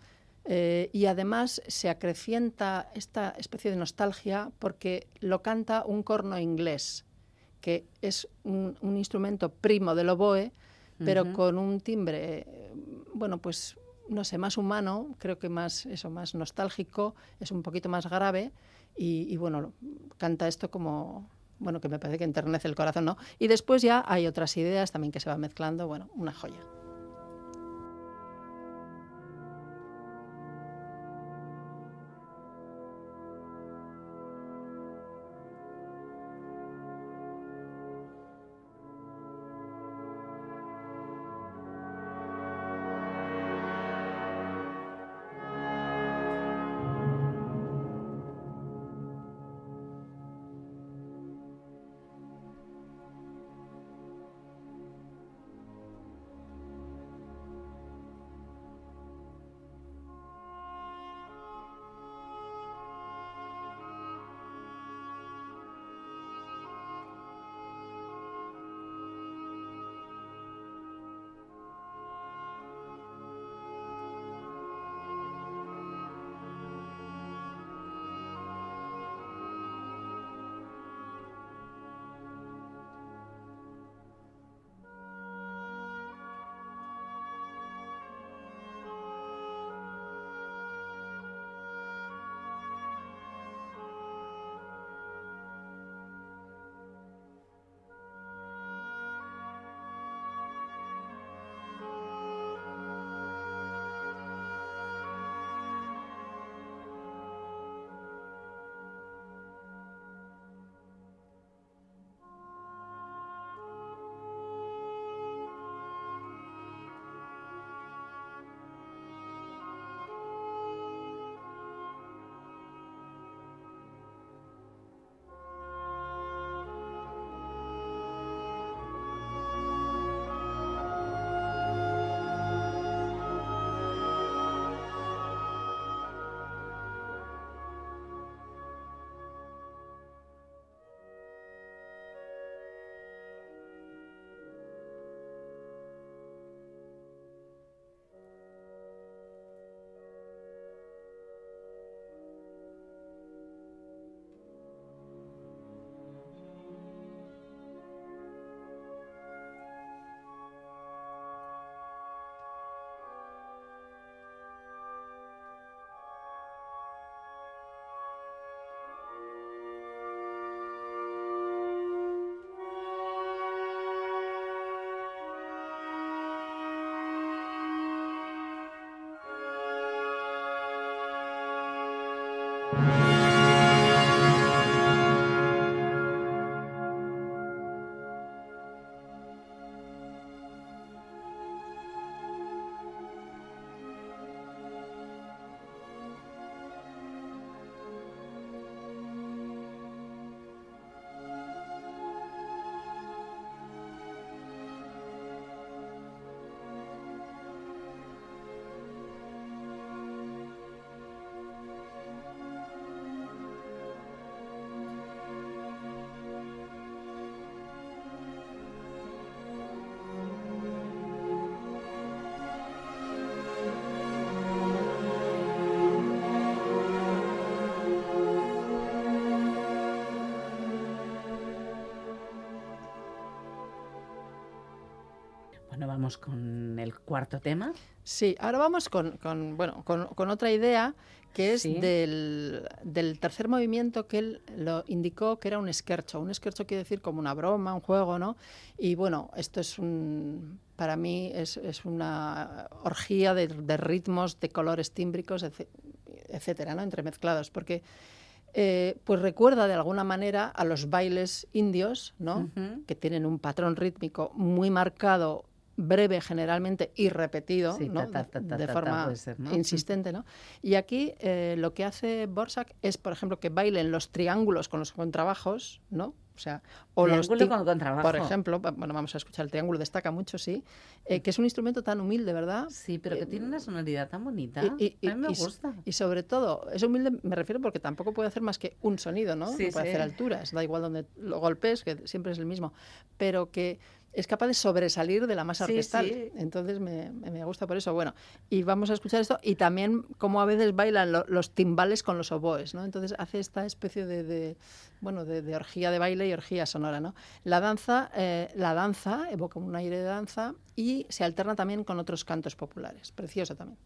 [SPEAKER 9] Eh, y además se acrecienta esta especie de nostalgia porque lo canta un corno inglés, que es un, instrumento primo del oboe, pero con un timbre, bueno, pues no sé, más humano, creo que más, eso, más nostálgico, es un poquito más grave y, y bueno, canta esto como, bueno, que me parece que enternece el corazón, ¿no? Y después ya hay otras ideas también que se van mezclando, bueno, una joya.
[SPEAKER 4] Vamos con el cuarto tema.
[SPEAKER 9] Sí, ahora vamos con, bueno, con, otra idea que es del, tercer movimiento que él lo indicó que era un esquercho. Un esquercho quiere decir como una broma, un juego, ¿no? Y bueno, esto es un, para mí es, una orgía de, ritmos, de colores tímbricos, etcétera, ¿no? Entremezclados, porque eh, pues recuerda de alguna manera a los bailes indios, ¿no? Que tienen un patrón rítmico muy marcado breve generalmente y repetido de forma insistente. ¿no? Y aquí eh, lo que hace Borsak es, por ejemplo, que bailen los triángulos con los contrabajos, ¿no? O sea,
[SPEAKER 4] o triángulo con contrabajo.
[SPEAKER 9] Por ejemplo, bueno, vamos a escuchar el triángulo, destaca mucho, sí, eh, que es un instrumento tan humilde, ¿verdad?
[SPEAKER 4] Sí, pero que tiene una sonoridad tan bonita. Y, a mí me gusta.
[SPEAKER 9] Y, sobre todo, es humilde, me refiero porque tampoco puede hacer más que un sonido, ¿no? puede hacer alturas, da igual donde lo golpes, que siempre es el mismo. Pero que es capaz de sobresalir de la masa orquestal. Entonces me, gusta por eso. Bueno, y vamos a escuchar esto y también cómo a veces bailan los timbales con los oboes, ¿no? Entonces hace esta especie de, bueno, de, orgía de baile y orgía sonora, ¿no? La danza, eh, la danza evoca un aire de danza y se alterna también con otros cantos populares. Precioso también.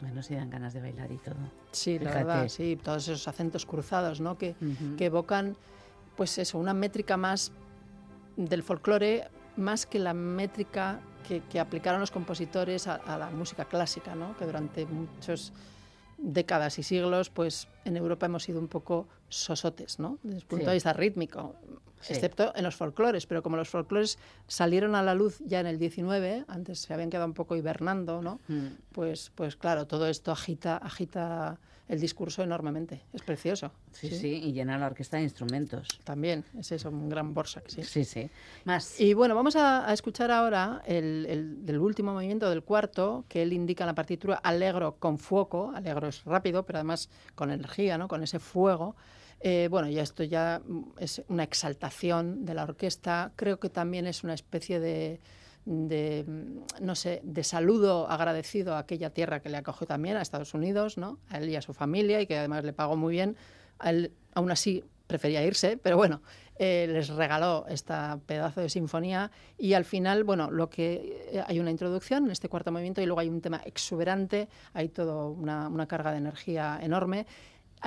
[SPEAKER 4] Bueno, si dan ganas de bailar y todo.
[SPEAKER 9] Sí, la verdad, sí, todos esos acentos cruzados, ¿no? Que, que evocan, pues eso, una métrica más del folclore, más que la métrica que, que aplicaron los compositores a, a, la música clásica, ¿no? Que durante muchos décadas y siglos, pues en Europa hemos sido un poco sosotes, ¿no? Desde el punto de vista rítmico, excepto en los folclores, pero como los folclores salieron a la luz ya en el 19, antes se habían quedado un poco hibernando, ¿no? Mm. Pues, pues claro, todo esto agita, agita el discurso enormemente. Es precioso.
[SPEAKER 4] Sí, sí, y llena la orquesta de instrumentos.
[SPEAKER 9] También, es eso, un gran Borsak, sí.
[SPEAKER 4] Sí, sí. Más.
[SPEAKER 9] Y bueno, vamos a, escuchar ahora el, del último movimiento del cuarto, que él indica en la partitura Alegro con fuego. Alegro es rápido, pero además con energía, ¿no? Con ese fuego. Eh, bueno, ya esto ya es una exaltación de la orquesta. Creo que también es una especie de de, no sé, de saludo agradecido a aquella tierra que le acogió también, a Estados Unidos, ¿no? a él y a su familia, y que además le pagó muy bien. A él, aún así, prefería irse, pero bueno, eh, les regaló esta pedazo de sinfonía y al final, bueno, lo que eh, hay una introducción en este cuarto movimiento y luego hay un tema exuberante, hay toda una carga de energía enorme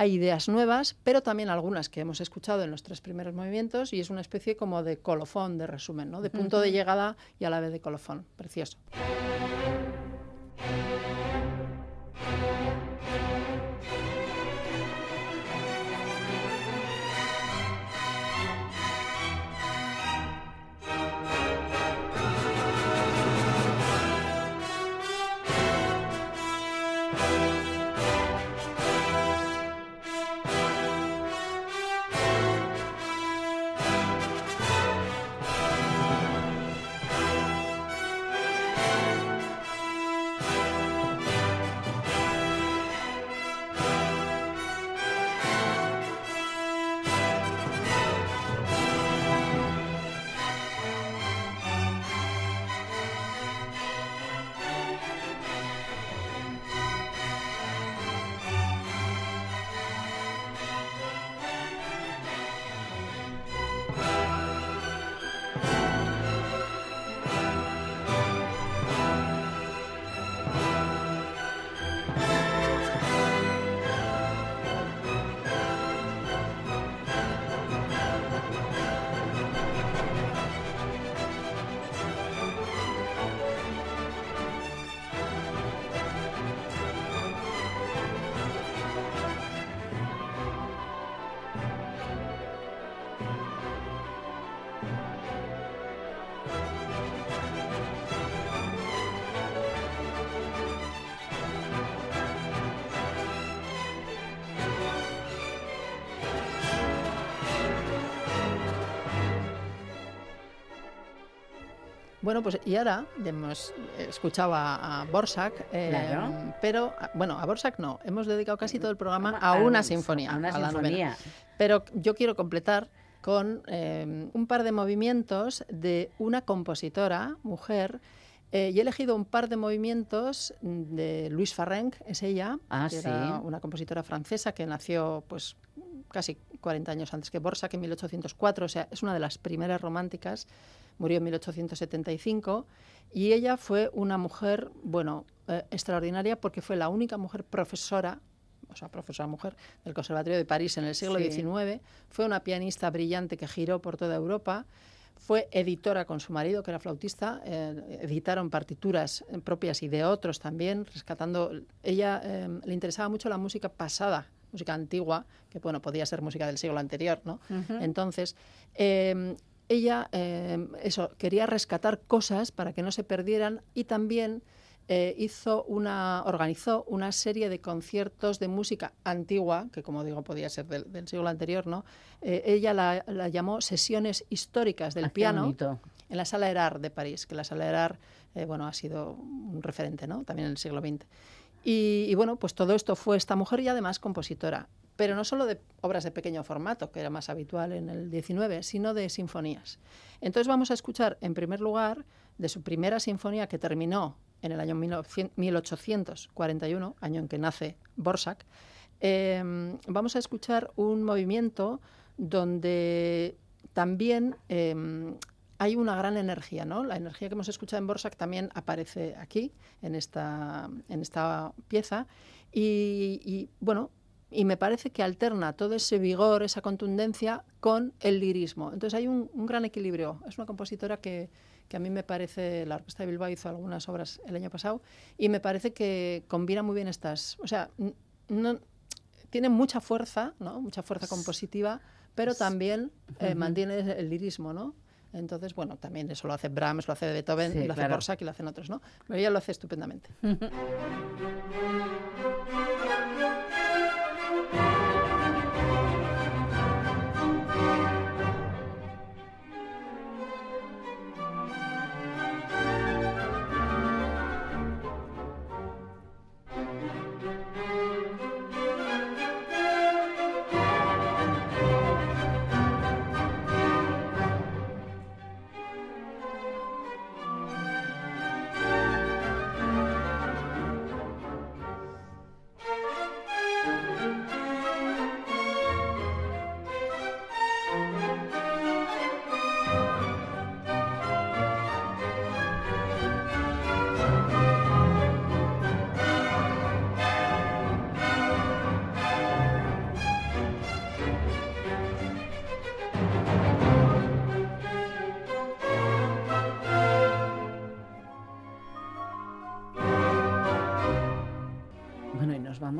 [SPEAKER 9] hay ideas nuevas, pero también algunas que hemos escuchado en los tres primeros movimientos y es una especie como de colofón, de resumen, ¿no? de punto de llegada y a la vez de colofón. Precioso. Bueno, pues y ahora hemos escuchado a, Borsak, eh, pero bueno, a Borsak no, hemos dedicado casi todo el programa a, una sinfonía.
[SPEAKER 4] A una sinfonía.
[SPEAKER 9] Pero yo quiero completar con eh, un par de movimientos de una compositora, mujer, eh, y he elegido un par de movimientos de Louise Farrenc, es ella,
[SPEAKER 4] ah,
[SPEAKER 9] que era una compositora francesa que nació pues casi 40 años antes que Borsak, en 1804, o sea, es una de las primeras románticas murió en 1875, y ella fue una mujer, bueno, eh, extraordinaria porque fue la única mujer profesora o sea, profesora mujer del Conservatorio de París en el siglo XIX, fue una pianista brillante que giró por toda Europa, fue editora con su marido, que era flautista, eh, editaron partituras propias y de otros también, rescatando, ella eh, le interesaba mucho la música pasada, música antigua, que bueno, podía ser música del siglo anterior, ¿no? Entonces, ella eh, eso, quería rescatar cosas para que no se perdieran y también eh, hizo una, organizó una serie de conciertos de música antigua, que como digo podía ser del, siglo anterior, ¿no? Eh, ella la, llamó sesiones históricas del ah, piano en la Sala Erard de París, que la Sala Erard bueno, ha sido un referente ¿no? también en el siglo XX. Y, y, bueno, pues todo esto fue esta mujer y además compositora pero no solo de obras de pequeño formato, que era más habitual en el 19, sino de sinfonías. Entonces vamos a escuchar, en primer lugar, de su primera sinfonía que terminó en el año 1841, año en que nace Borsak, em, vamos a escuchar un movimiento donde también em, hay una gran energía, ¿no? La energía que hemos escuchado en Borsak también aparece aquí, en esta, en esta pieza. Y, bueno, y me parece que alterna todo ese vigor, esa contundencia con el lirismo. Entonces hay un, gran equilibrio. Es una compositora que, que, a mí me parece, la Orquesta de Bilbao hizo algunas obras el año pasado, y me parece que combina muy bien estas, o sea, no, tiene mucha fuerza, ¿no? Mucha fuerza compositiva, pero también eh, mantiene el lirismo, ¿no? Entonces, bueno, también eso lo hace Brahms, lo hace Beethoven, lo hace Borsak y lo hacen otros, ¿no? Pero ella lo hace estupendamente.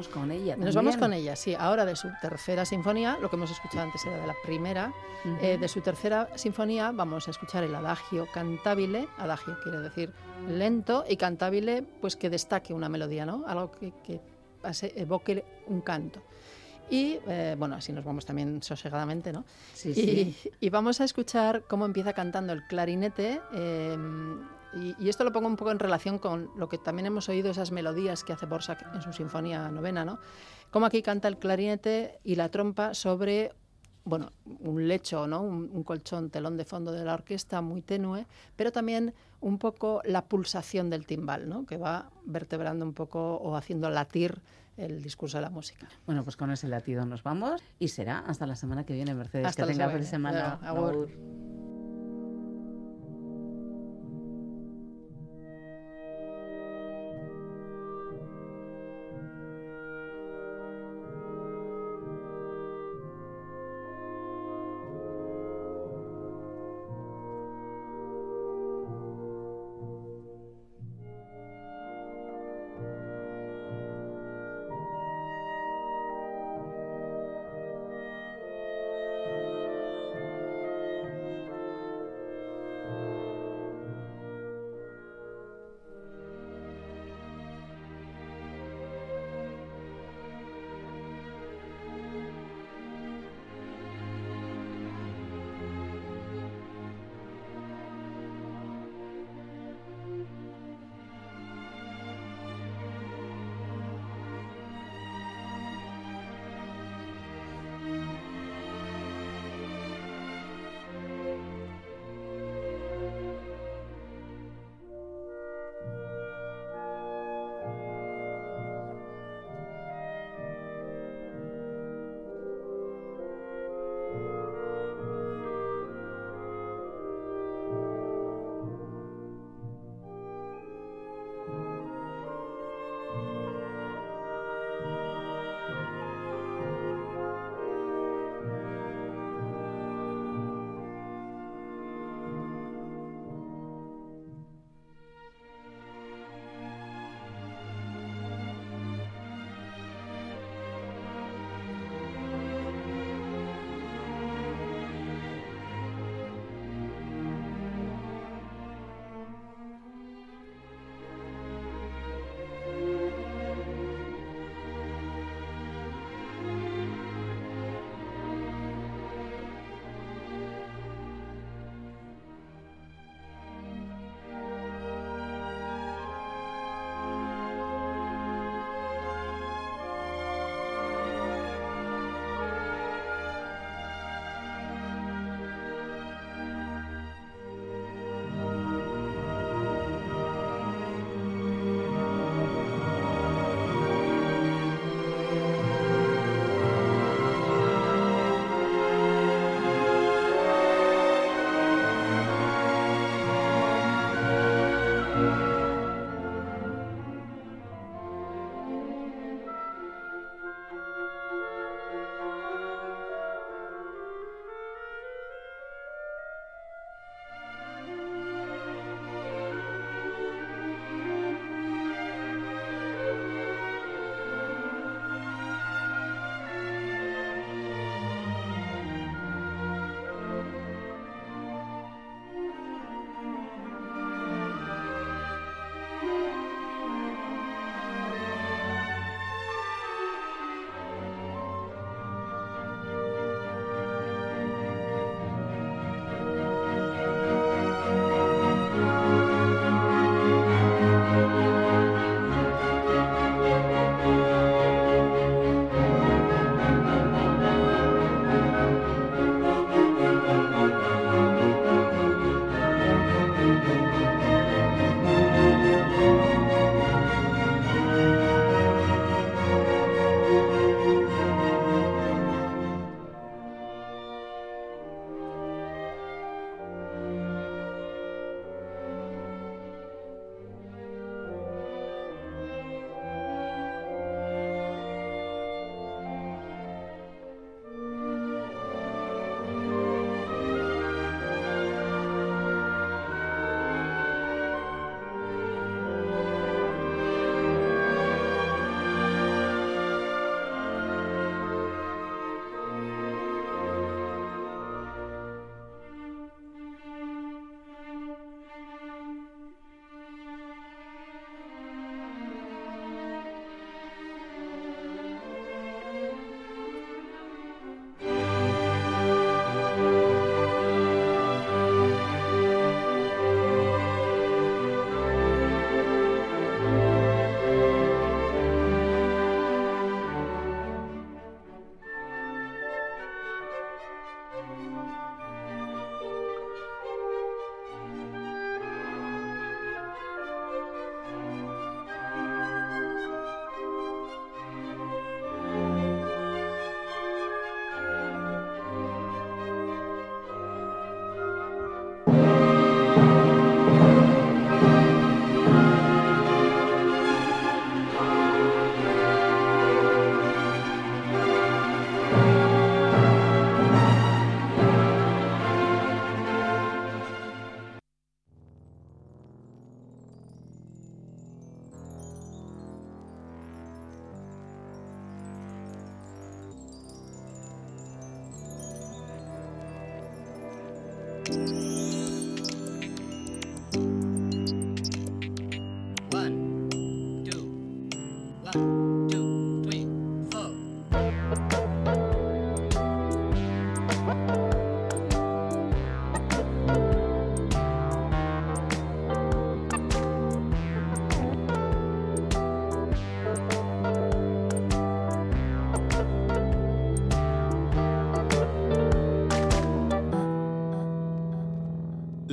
[SPEAKER 4] con ella.
[SPEAKER 9] Nos vamos con ella, sí. Ahora de su tercera sinfonía, lo que hemos escuchado antes era de la primera, eh, de su tercera sinfonía vamos a escuchar el adagio cantabile, adagio quiere decir lento, y cantabile, pues que destaque una melodía, ¿no? Algo que, que evoque un canto. Y eh, bueno, así nos vamos también sosegadamente, ¿no?
[SPEAKER 4] Sí,
[SPEAKER 9] y,
[SPEAKER 4] sí.
[SPEAKER 9] y, vamos a escuchar cómo empieza cantando el clarinete. Eh, y, esto lo pongo un poco en relación con lo que también hemos oído, esas melodías que hace Borsak en su Sinfonía Novena, ¿no? Como aquí canta el clarinete y la trompa sobre bueno, un lecho, ¿no? Un, colchón, telón de fondo de la orquesta muy tenue, pero también un poco la pulsación del timbal, ¿no? que va vertebrando un poco o haciendo latir el discurso de la música.
[SPEAKER 4] Bueno, pues con ese latido nos vamos y será hasta la semana que viene, Mercedes. Hasta que tenga feliz semana.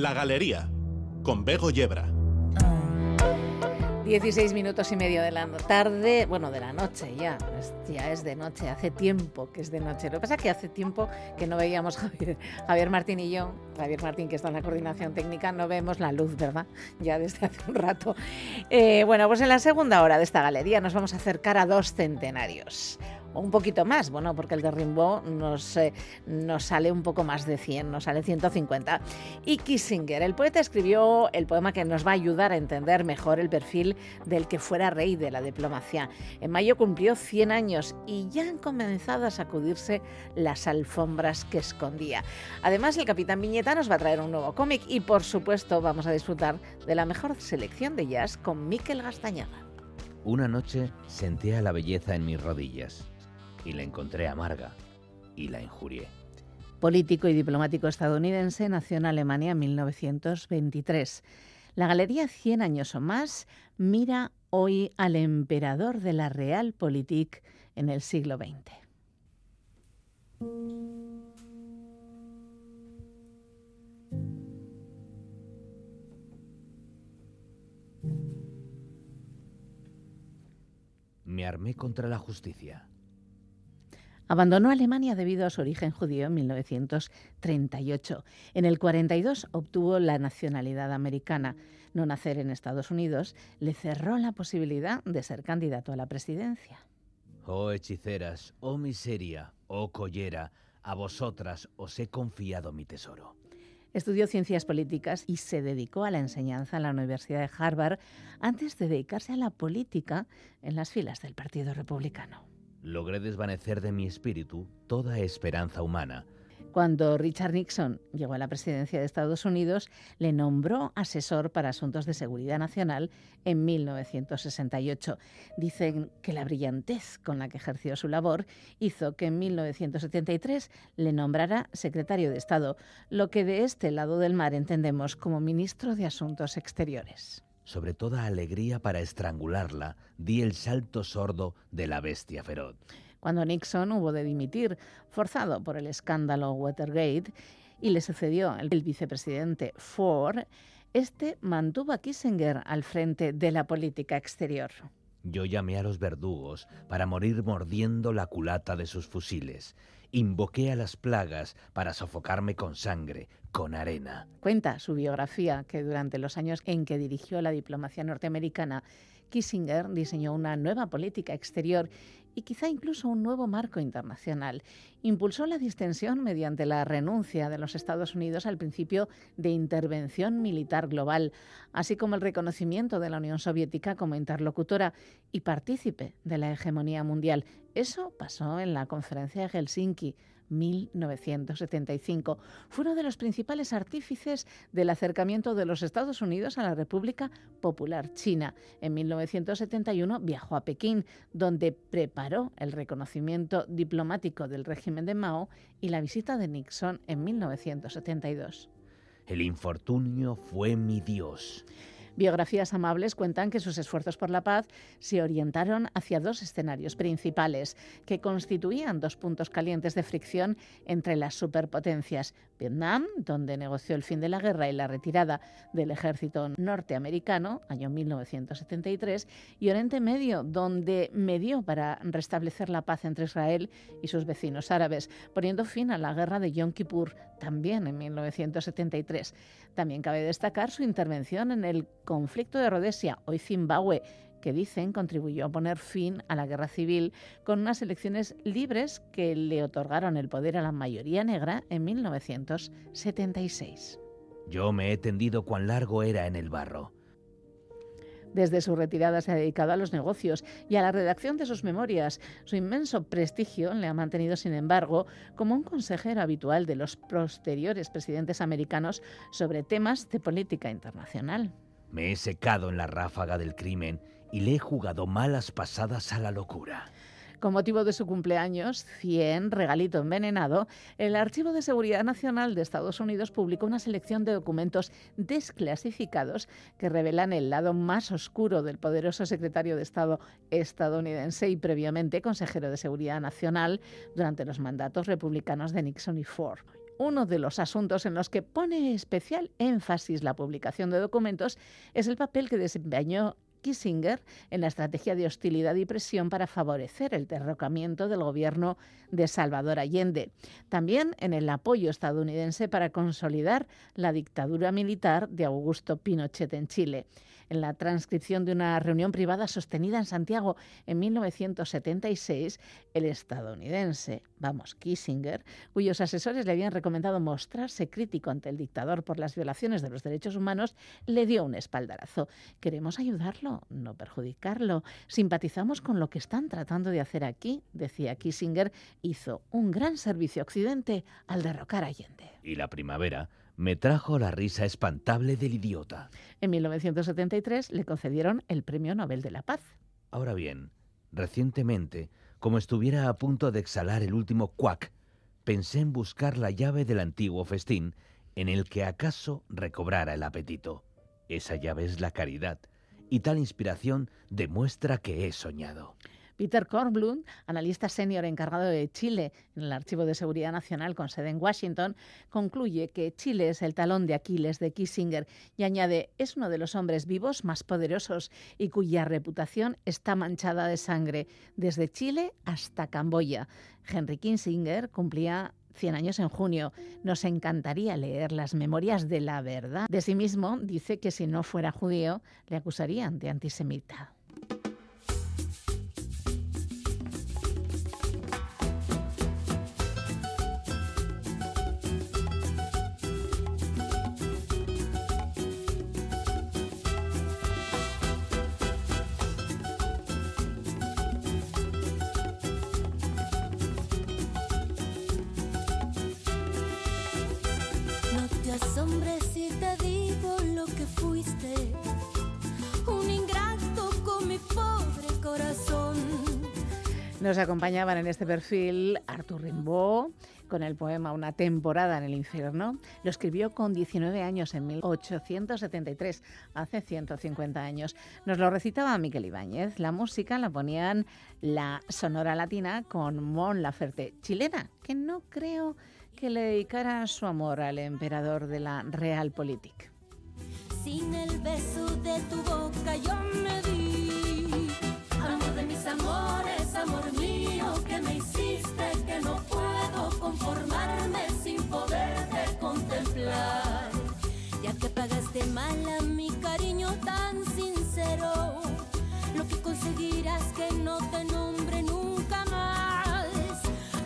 [SPEAKER 10] La Galería, con Bego Yebra.
[SPEAKER 4] 16 minutos y medio de la tarde, bueno, de la noche ya, ya es de noche, hace tiempo que es de noche. Lo que pasa es que hace tiempo que no veíamos Javier, Javier Martín y yo, Javier Martín que está en la coordinación técnica, no vemos la luz, ¿verdad? Ya desde hace un rato. Eh, bueno, pues en la segunda hora de esta galería nos vamos a acercar a dos centenarios un poquito más, bueno, porque el de Rimbaud nos, sale un poco más de 100, nos sale 150. Y Kissinger, el poeta, escribió el poema que nos va a ayudar a entender mejor el perfil del que fuera rey de la diplomacia. En mayo cumplió 100 años y ya han comenzado a sacudirse las alfombras que escondía. Además, el capitán Viñeta nos va a traer un nuevo cómic y, por supuesto, vamos a disfrutar de la mejor selección de jazz con Miquel Gastañaga.
[SPEAKER 11] Una noche sentía la belleza en mis rodillas y la encontré amarga y la injurié.
[SPEAKER 4] Político y diplomático estadounidense, nació en Alemania en 1923. La Galería 100 años o más mira hoy al emperador de la Realpolitik en el siglo XX.
[SPEAKER 11] Me armé contra la justicia
[SPEAKER 4] Abandonó Alemania debido a su origen judío en 1938. En el 42 obtuvo la nacionalidad americana. No nacer en Estados Unidos le cerró la posibilidad de ser candidato a la presidencia.
[SPEAKER 11] Oh hechiceras, oh miseria, oh collera, a vosotras os he confiado mi tesoro.
[SPEAKER 4] Estudió ciencias políticas y se dedicó a la enseñanza en la Universidad de Harvard antes de dedicarse a la política en las filas del Partido Republicano
[SPEAKER 11] logré desvanecer de mi espíritu toda esperanza humana.
[SPEAKER 4] Cuando Richard Nixon llegó a la presidencia de Estados Unidos, le nombró asesor para asuntos de seguridad nacional en 1968. Dicen que la brillantez con la que ejerció su labor hizo que en 1973 le nombrara secretario de Estado, lo que de este lado del mar entendemos como ministro de Asuntos Exteriores
[SPEAKER 11] sobre toda alegría para estrangularla, di el salto sordo de la bestia feroz.
[SPEAKER 4] Cuando Nixon hubo de dimitir, forzado por el escándalo Watergate, y le sucedió el vicepresidente Ford, este mantuvo a Kissinger al frente de la política exterior.
[SPEAKER 11] Yo llamé a los verdugos para morir mordiendo la culata de sus fusiles. Invoqué a las plagas para sofocarme con sangre, con arena.
[SPEAKER 4] Cuenta su biografía que durante los años en que dirigió la diplomacia norteamericana, Kissinger diseñó una nueva política exterior y quizá incluso un nuevo marco internacional. Impulsó la distensión mediante la renuncia de los Estados Unidos al principio de intervención militar global, así como el reconocimiento de la Unión Soviética como interlocutora y partícipe de la hegemonía mundial. Eso pasó en la conferencia de Helsinki 1975. Fue uno de los principales artífices del acercamiento de los Estados Unidos a la República Popular China. En 1971 viajó a Pekín, donde preparó el reconocimiento diplomático del régimen de Mao y la visita de Nixon en 1972.
[SPEAKER 11] El infortunio fue mi Dios.
[SPEAKER 4] Biografías amables cuentan que sus esfuerzos por la paz se orientaron hacia dos escenarios principales que constituían dos puntos calientes de fricción entre las superpotencias. Vietnam, donde negoció el fin de la guerra y la retirada del ejército norteamericano, año 1973, y Oriente Medio, donde medió para restablecer la paz entre Israel y sus vecinos árabes, poniendo fin a la guerra de Yom Kippur, también en 1973. También cabe destacar su intervención en el conflicto de Rhodesia, hoy Zimbabue, que dicen contribuyó a poner fin a la guerra civil con unas elecciones libres que le otorgaron el poder a la mayoría negra en 1976.
[SPEAKER 11] Yo me he tendido cuán largo era en el barro.
[SPEAKER 4] Desde su retirada se ha dedicado a los negocios y a la redacción de sus memorias. Su inmenso prestigio le ha mantenido, sin embargo, como un consejero habitual de los posteriores presidentes americanos sobre temas de política internacional.
[SPEAKER 11] Me he secado en la ráfaga del crimen y le he jugado malas pasadas a la locura.
[SPEAKER 4] Con motivo de su cumpleaños, 100, regalito envenenado, el Archivo de Seguridad Nacional de Estados Unidos publicó una selección de documentos desclasificados que revelan el lado más oscuro del poderoso secretario de Estado estadounidense y previamente consejero de Seguridad Nacional durante los mandatos republicanos de Nixon y Ford uno de los asuntos en los que pone especial énfasis la publicación de documentos es el papel que desempeñó Kissinger en la estrategia de hostilidad y presión para favorecer el derrocamiento del gobierno de Salvador Allende. También en el apoyo estadounidense para consolidar la dictadura militar de Augusto Pinochet en Chile en la transcripción de una reunión privada sostenida en Santiago en 1976, el estadounidense, vamos, Kissinger, cuyos asesores le habían recomendado mostrarse crítico ante el dictador por las violaciones de los derechos humanos, le dio un espaldarazo. Queremos ayudarlo, no perjudicarlo. Simpatizamos con lo que están tratando de hacer aquí, decía Kissinger, hizo un gran servicio a Occidente al derrocar a Allende.
[SPEAKER 11] Y la primavera me trajo la risa espantable del idiota.
[SPEAKER 4] En 1973 le concedieron el Premio Nobel de la Paz.
[SPEAKER 11] Ahora bien, recientemente, como estuviera a punto de exhalar el último cuac, pensé en buscar la llave del antiguo festín en el que acaso recobrara el apetito. Esa llave es la caridad, y tal inspiración demuestra que he soñado.
[SPEAKER 4] Peter Kornblum, analista senior encargado de Chile en el Archivo de Seguridad Nacional con sede en Washington, concluye que Chile es el talón de Aquiles de Kissinger y añade, es uno de los hombres vivos más poderosos y cuya reputación está manchada de sangre, desde Chile hasta Camboya. Henry Kissinger cumplía 100 años en junio. Nos encantaría leer las memorias de la verdad. De sí mismo dice que si no fuera judío le acusarían de antisemita. Nos acompañaban en este perfil Arthur Rimbaud con el poema Una temporada en el infierno. Lo escribió con 19 años en 1873, hace 150 años. Nos lo recitaba Miquel Ibáñez. La música la ponían la Sonora Latina con Mon Laferte, chilena, que no creo que le dedicara su amor al emperador de la Realpolitik.
[SPEAKER 12] Sin el beso de tu boca yo me di, amor de mis amores, pagaste mal a mi cariño tan sincero, lo que conseguirás que no te nombre nunca más.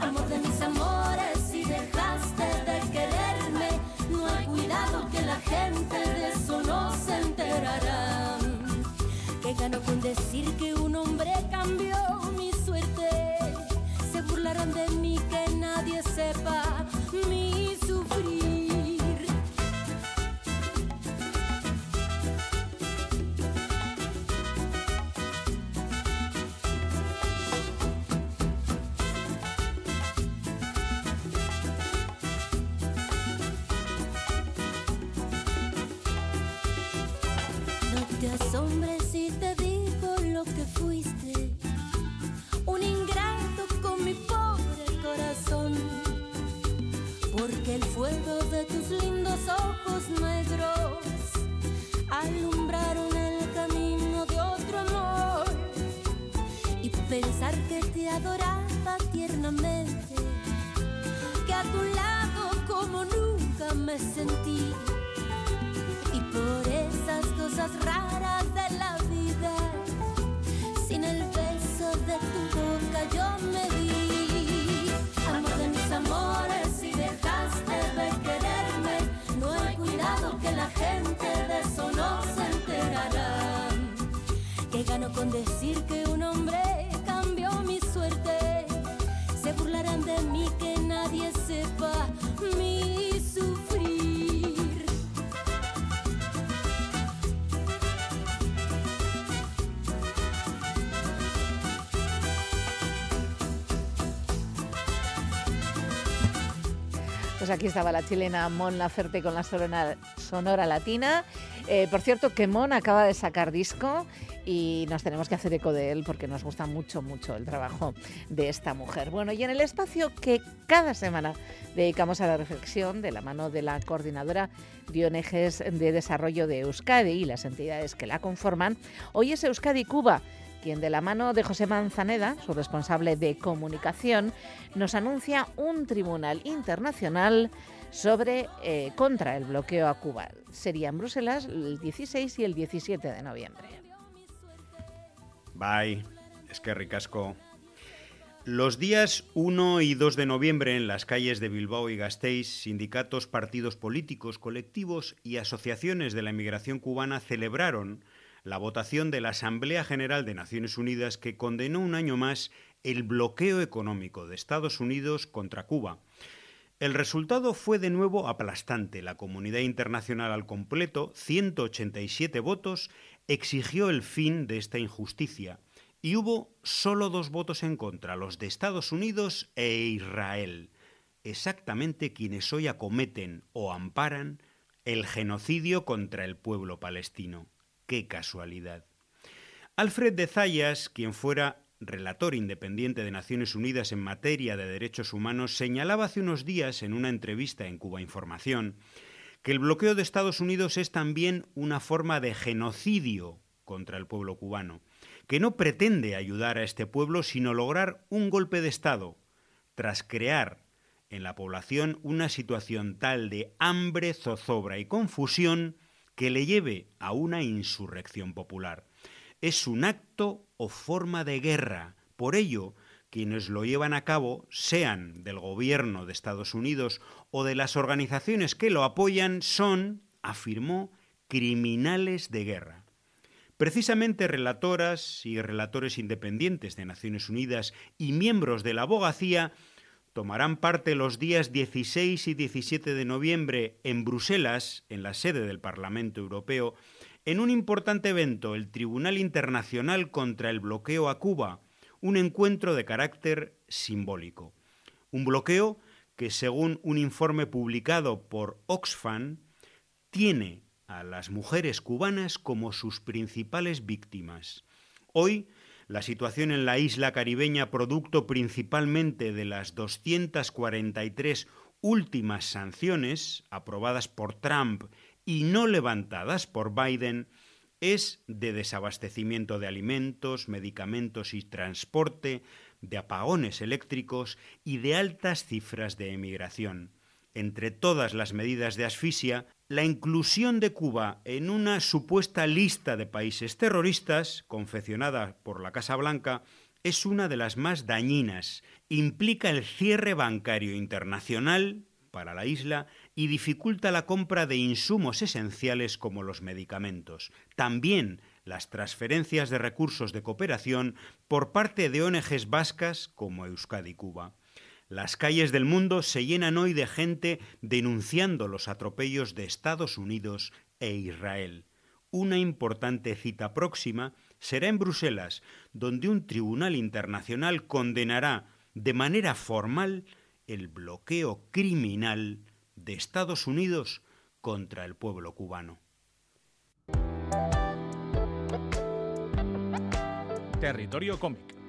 [SPEAKER 12] Amor de mis amores, si dejaste de quererme, no hay cuidado que la gente de eso no se enterará. Que gano con decir que un hombre cambió mi de mí que nadie sepa mi sufrir. Me y por esas cosas raras de la vida, sin el beso de tu boca yo me
[SPEAKER 4] Pues aquí estaba la chilena Mon Laferte con la sonora, sonora latina. Eh, por cierto, que Mon acaba de sacar disco y nos tenemos que hacer eco de él porque nos gusta mucho, mucho el trabajo de esta mujer. Bueno, y en el espacio que cada semana dedicamos a la reflexión de la mano de la coordinadora de ONGs de Desarrollo de Euskadi y las entidades que la conforman, hoy es Euskadi Cuba quien de la mano de José Manzaneda, su responsable de comunicación, nos anuncia un tribunal internacional sobre eh, contra el bloqueo a Cuba. Sería en Bruselas el 16 y el 17 de noviembre.
[SPEAKER 13] Bye, es que ricasco. Los días 1 y 2 de noviembre en las calles de Bilbao y Gasteiz, sindicatos, partidos políticos, colectivos y asociaciones de la inmigración cubana celebraron la votación de la Asamblea General de Naciones Unidas que condenó un año más el bloqueo económico de Estados Unidos contra Cuba. El resultado fue de nuevo aplastante. La comunidad internacional al completo, 187 votos, exigió el fin de esta injusticia. Y hubo solo dos votos en contra, los de Estados Unidos e Israel, exactamente quienes hoy acometen o amparan el genocidio contra el pueblo palestino. Qué casualidad. Alfred de Zayas, quien fuera relator independiente de Naciones Unidas en materia de derechos humanos, señalaba hace unos días en una entrevista en Cuba Información que el bloqueo de Estados Unidos es también una forma de genocidio contra el pueblo cubano, que no pretende ayudar a este pueblo sino lograr un golpe de Estado, tras crear en la población una situación tal de hambre, zozobra y confusión que le lleve a una insurrección popular. Es un acto o forma de guerra. Por ello, quienes lo llevan a cabo, sean del gobierno de Estados Unidos o de las organizaciones que lo apoyan, son, afirmó, criminales de guerra. Precisamente relatoras y relatores independientes de Naciones Unidas y miembros de la abogacía tomarán parte los días 16 y 17 de noviembre en Bruselas, en la sede del Parlamento Europeo, en un importante evento, el Tribunal Internacional contra el Bloqueo a Cuba, un encuentro de carácter simbólico. Un bloqueo que, según un informe publicado por Oxfam, tiene a las mujeres cubanas como sus principales víctimas. Hoy, la situación en la isla caribeña, producto principalmente de las 243 últimas sanciones aprobadas por Trump y no levantadas por Biden, es de desabastecimiento de alimentos, medicamentos y transporte, de apagones eléctricos y de altas cifras de emigración. Entre todas las medidas de asfixia, la inclusión de Cuba en una supuesta lista de países terroristas, confeccionada por la Casa Blanca, es una de las más dañinas. Implica el cierre bancario internacional para la isla y dificulta la compra de insumos esenciales como los medicamentos. También las transferencias de recursos de cooperación por parte de ONGs vascas como Euskadi Cuba. Las calles del mundo se llenan hoy de gente denunciando los atropellos de Estados Unidos e Israel. Una importante cita próxima será en Bruselas, donde un tribunal internacional condenará de manera formal el bloqueo criminal de Estados Unidos contra el pueblo cubano.
[SPEAKER 3] Territorio cómic.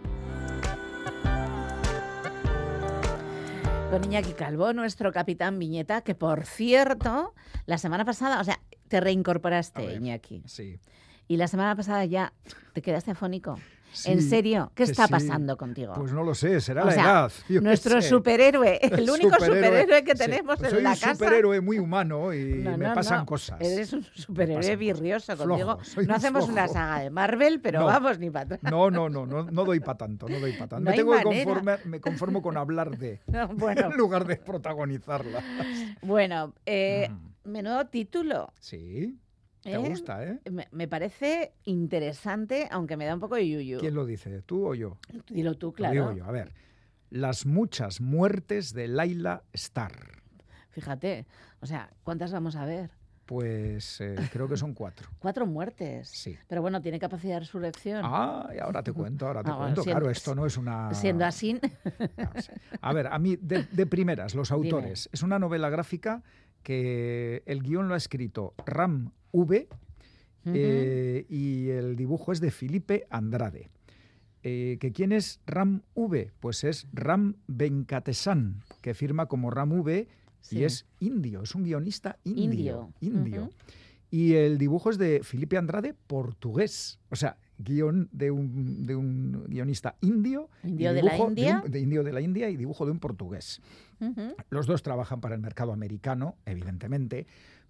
[SPEAKER 4] Con Iñaki Calvo, nuestro capitán Viñeta, que por cierto, la semana pasada, o sea, te reincorporaste, Iñaki.
[SPEAKER 14] Sí.
[SPEAKER 4] Y la semana pasada ya te quedaste afónico. ¿En serio? ¿Qué está pasando contigo?
[SPEAKER 14] Pues no lo sé, será la edad.
[SPEAKER 4] nuestro superhéroe, el único superhéroe, que tenemos
[SPEAKER 14] pues
[SPEAKER 4] en la
[SPEAKER 14] casa. Soy un superhéroe muy humano y me pasan cosas.
[SPEAKER 4] Eres un superhéroe virrioso contigo. no hacemos una saga de Marvel, pero vamos ni para atrás.
[SPEAKER 14] No, no, no, no, no doy para tanto, no doy para tanto. me, tengo que me conformo con hablar de, en lugar de protagonizarla.
[SPEAKER 4] Bueno, eh, mm. menudo título.
[SPEAKER 14] Sí. ¿Te
[SPEAKER 4] ¿Eh?
[SPEAKER 14] gusta, eh?
[SPEAKER 4] Me, parece interesante, aunque me da un poco de yuyu.
[SPEAKER 14] ¿Quién lo dice? ¿Tú o yo?
[SPEAKER 4] Dilo tú, claro.
[SPEAKER 14] Lo digo yo. A ver. Las muchas muertes de Laila Starr.
[SPEAKER 4] Fíjate, o sea, ¿cuántas vamos a ver?
[SPEAKER 14] Pues eh, creo que son cuatro.
[SPEAKER 4] Cuatro muertes.
[SPEAKER 14] Sí.
[SPEAKER 4] Pero bueno, tiene capacidad de resurrección.
[SPEAKER 14] Ah, y ahora te cuento, ahora te ah, cuento. claro, esto no es una.
[SPEAKER 4] Siendo así.
[SPEAKER 14] A ver, a mí, de, primeras, los autores. Es una novela gráfica que el guion lo ha escrito Ram V eh, y el dibujo es de Felipe Andrade. Eh, ¿Que ¿Quién es Ram V? Pues es Ram Venkatesan, que firma como Ram V y es indio, es un guionista indio. Indio. Y el dibujo es de Felipe Andrade, portugués. O sea, guion de un, de un guionista indio.
[SPEAKER 4] Indio de la India.
[SPEAKER 14] De, indio de la India y dibujo de un portugués. Los dos trabajan para el mercado americano, evidentemente,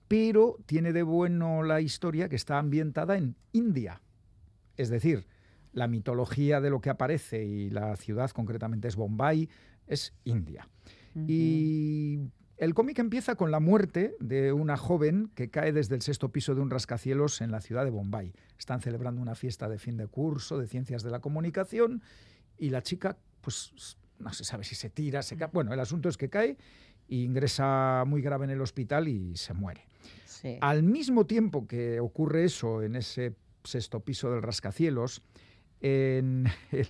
[SPEAKER 14] pero tiene de bueno la historia que está ambientada en India. Es decir, la mitología de lo que aparece y la ciudad concretamente es Bombay, es India. Y el cómic empieza con la muerte de una joven que cae desde el sexto piso de un rascacielos en la ciudad de Bombay. Están celebrando una fiesta de fin de curso de ciencias de la comunicación y la chica, pues no se sabe si se tira, se cae. Bueno, el asunto es que cae e ingresa muy grave en el hospital y se muere. Al mismo tiempo que ocurre eso en ese sexto piso del rascacielos, en el,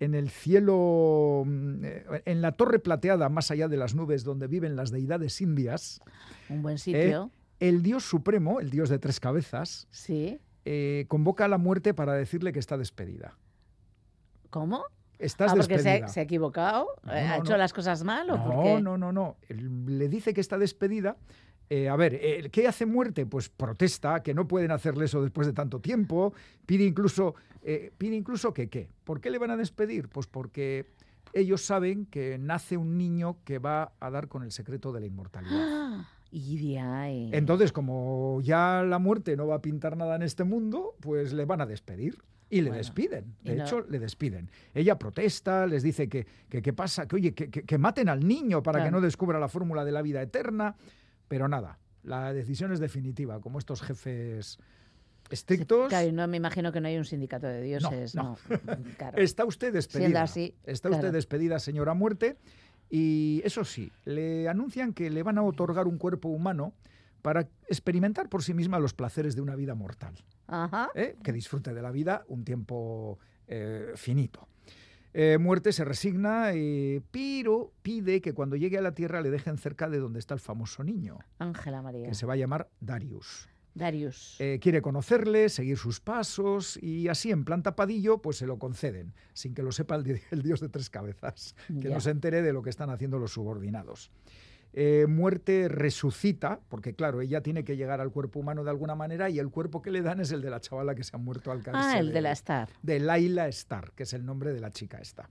[SPEAKER 14] en el cielo, mm, en la torre plateada más allá de las nubes donde viven las deidades indias.
[SPEAKER 4] Un buen sitio.
[SPEAKER 14] Eh, el dios supremo, el dios de tres cabezas,
[SPEAKER 4] sí.
[SPEAKER 14] Eh, convoca a la muerte para decirle que está despedida.
[SPEAKER 4] ¿Cómo?
[SPEAKER 14] Estás
[SPEAKER 4] ah, porque
[SPEAKER 14] despedida.
[SPEAKER 4] Se, ha equivocado, ha hecho las cosas mal o
[SPEAKER 14] no, No, no, no. Le dice que está despedida. A ver, ¿qué hace muerte? Pues protesta, que no pueden hacerle eso después de tanto tiempo, pide incluso eh, pide incluso que qué. ¿Por qué le van a despedir? Pues porque ellos saben que nace un niño que va a dar con el secreto de la inmortalidad. Entonces, como ya la muerte no va a pintar nada en este mundo, pues le van a despedir. Y le despiden, de hecho le despiden. Ella protesta, les dice que qué pasa, que oye, que, maten al niño para que no descubra la fórmula de la vida eterna, pero nada, la decisión es definitiva, como estos jefes estrictos.
[SPEAKER 4] Claro, no me imagino que no hay un sindicato de dioses. No,
[SPEAKER 14] Está usted despedida. Está usted despedida, señora muerte. Y eso sí, le anuncian que le van a otorgar un cuerpo humano para experimentar por sí misma los placeres de una vida mortal.
[SPEAKER 4] Ajá.
[SPEAKER 14] ¿Eh? Que disfrute de la vida un tiempo eh, finito. Eh, muerte se resigna, pero pide que cuando llegue a la Tierra le dejen cerca de donde está el famoso niño.
[SPEAKER 4] Ángela María.
[SPEAKER 14] Que se va a llamar Darius.
[SPEAKER 4] Darius.
[SPEAKER 14] Eh, quiere conocerle, seguir sus pasos y así en plan tapadillo pues se lo conceden, sin que lo sepa el, dios de tres cabezas, que no se entere de lo que están haciendo los subordinados. Eh, muerte resucita, porque claro, ella tiene que llegar al cuerpo humano de alguna manera y el cuerpo que le dan es el de la chavala que se ha muerto al caerse.
[SPEAKER 4] Ah, el de, la Star.
[SPEAKER 14] De Laila Star, que es el nombre de la chica esta.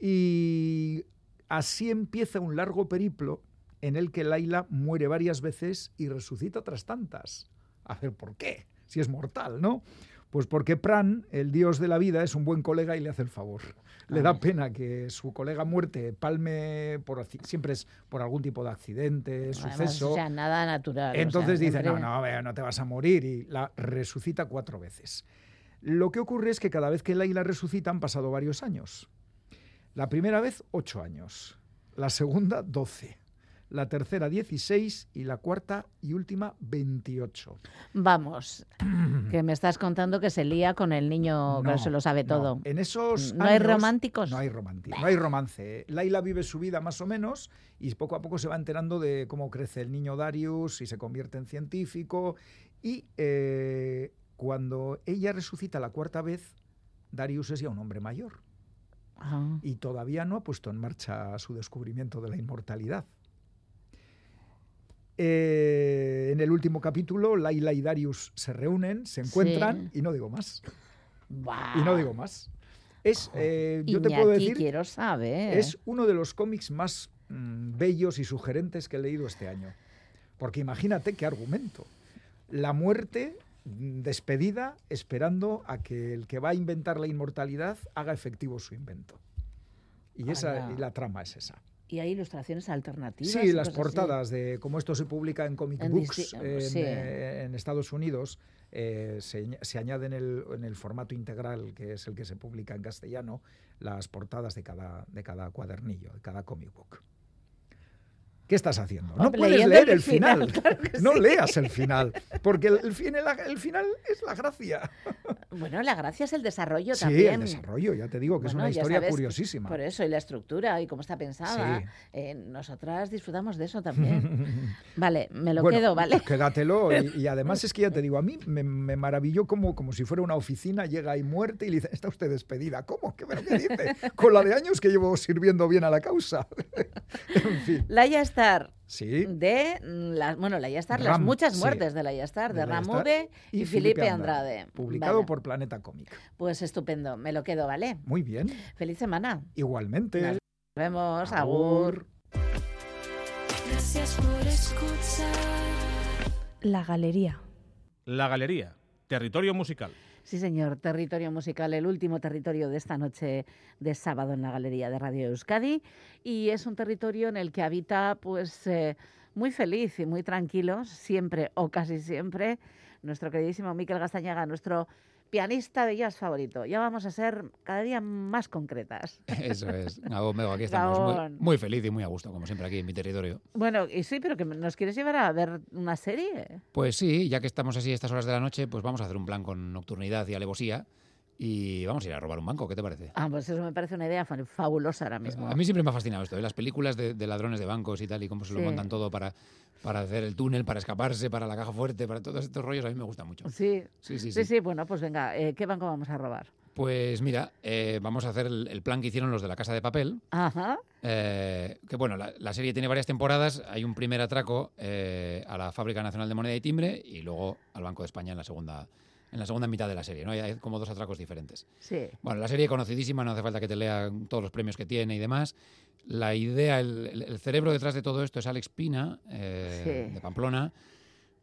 [SPEAKER 14] Y así empieza un largo periplo en el que Laila muere varias veces y resucita otras tantas. A ver, ¿por qué? Si es mortal, ¿no? Pues porque Pran, el dios de la vida, es un buen colega y le hace el favor. Le da pena que su colega muerte palme por siempre es por algún tipo de accidente, suceso.
[SPEAKER 4] O sea, nada natural.
[SPEAKER 14] Entonces dice, no, no, no te vas a morir y la resucita cuatro veces. Lo que ocurre es que cada vez que Laila resucita han pasado varios años. La primera vez, ocho años. La segunda, doce la tercera 16 y la cuarta y última 28.
[SPEAKER 4] Vamos, que me estás contando que se lía con el niño que se lo sabe todo.
[SPEAKER 14] En esos
[SPEAKER 4] ¿No hay románticos?
[SPEAKER 14] No hay romántico, no hay romance. Laila vive su vida más o menos y poco a poco se va enterando de cómo crece el niño Darius y se convierte en científico y eh, cuando ella resucita la cuarta vez, Darius es ya un hombre mayor.
[SPEAKER 4] Ah.
[SPEAKER 14] Y todavía no ha puesto en marcha su descubrimiento de la inmortalidad. Eh, en el último capítulo, Laila y Darius se reúnen, se encuentran y no digo más. Y no digo más. Es, eh, yo te puedo decir,
[SPEAKER 4] quiero saber.
[SPEAKER 14] es uno de los cómics más mm, bellos y sugerentes que he leído este año. Porque imagínate qué argumento. La muerte mm, despedida esperando a que el que va a inventar la inmortalidad haga efectivo su invento. Y, esa, y la trama es esa.
[SPEAKER 4] Y hay ilustraciones alternativas.
[SPEAKER 14] Sí, las portadas de como esto se publica en comic books eh, en, Estados Unidos, eh, se, se añade en el, en el, formato integral, que es el que se publica en castellano, las portadas de cada, de cada cuadernillo, de cada comic book. ¿Qué estás haciendo? No puedes leer el final. no leas el final, porque el, final, el final es la gracia.
[SPEAKER 4] Bueno, la gracia es el desarrollo
[SPEAKER 14] sí,
[SPEAKER 4] también.
[SPEAKER 14] el desarrollo, ya te digo que es una historia curiosísima.
[SPEAKER 4] Por eso, y la estructura y cómo está pensada. Eh, nosotras disfrutamos de eso también. vale, me lo quedo, ¿vale?
[SPEAKER 14] Quédatelo. Y, además es que ya te digo, a mí me, maravilló como, como si fuera una oficina, llega y muerte y le dice, está usted despedida. ¿Cómo? ¿Qué, me dice? Con la de años que llevo sirviendo bien a la causa.
[SPEAKER 4] en fin. La Yastar.
[SPEAKER 14] Sí.
[SPEAKER 4] De las, bueno, la Yastar, las muchas muertes de la Yastar, de, de Ramude y, Felipe Andrade.
[SPEAKER 14] Publicado por Planeta Cómic.
[SPEAKER 4] Pues estupendo, me lo quedo, ¿vale?
[SPEAKER 14] Muy bien.
[SPEAKER 4] Feliz semana.
[SPEAKER 14] Igualmente.
[SPEAKER 4] Nos vemos, agur.
[SPEAKER 12] Gracias por escuchar.
[SPEAKER 2] La Galería.
[SPEAKER 3] La Galería, territorio musical.
[SPEAKER 4] Sí, señor, territorio musical, el último territorio de esta noche de sábado en la Galería de Radio Euskadi. Y es un territorio en el que habita, pues, eh, muy feliz y muy tranquilo, siempre o casi siempre, nuestro queridísimo Miquel Gastañaga, nuestro pianista de jazz favorito. Ya vamos a ser cada día más concretas.
[SPEAKER 15] Eso es. aquí estamos muy, feliz y muy a gusto, como siempre, aquí en mi territorio.
[SPEAKER 4] Bueno, y sí, pero que nos quieres llevar a ver una serie.
[SPEAKER 15] Pues sí, ya que estamos así a estas horas de la noche, pues vamos a hacer un plan con nocturnidad y alevosía y vamos a ir a robar un banco. ¿Qué te parece?
[SPEAKER 4] Ah, pues eso me parece una idea fabulosa ahora mismo.
[SPEAKER 15] A mí siempre me ha fascinado esto, ¿eh? las películas de, ladrones de bancos y tal, y cómo se lo montan todo para, para hacer el túnel, para escaparse, para la caja fuerte, para todos estos rollos, a mí me gusta mucho.
[SPEAKER 4] Sí, sí, sí. Sí, sí. bueno, pues venga, eh, ¿qué banco vamos a robar?
[SPEAKER 15] Pues mira, eh, vamos a hacer el, plan que hicieron los de la Casa de Papel.
[SPEAKER 4] Ajá.
[SPEAKER 15] que bueno, la, la, serie tiene varias temporadas. Hay un primer atraco a la Fábrica Nacional de Moneda y Timbre y luego al Banco de España en la segunda en la segunda mitad de la serie, ¿no? Hay como dos atracos diferentes.
[SPEAKER 4] Sí.
[SPEAKER 15] Bueno, la serie conocidísima, no hace falta que te lea todos los premios que tiene y demás. La idea, el, cerebro detrás de todo esto es Alex Pina, eh, de Pamplona.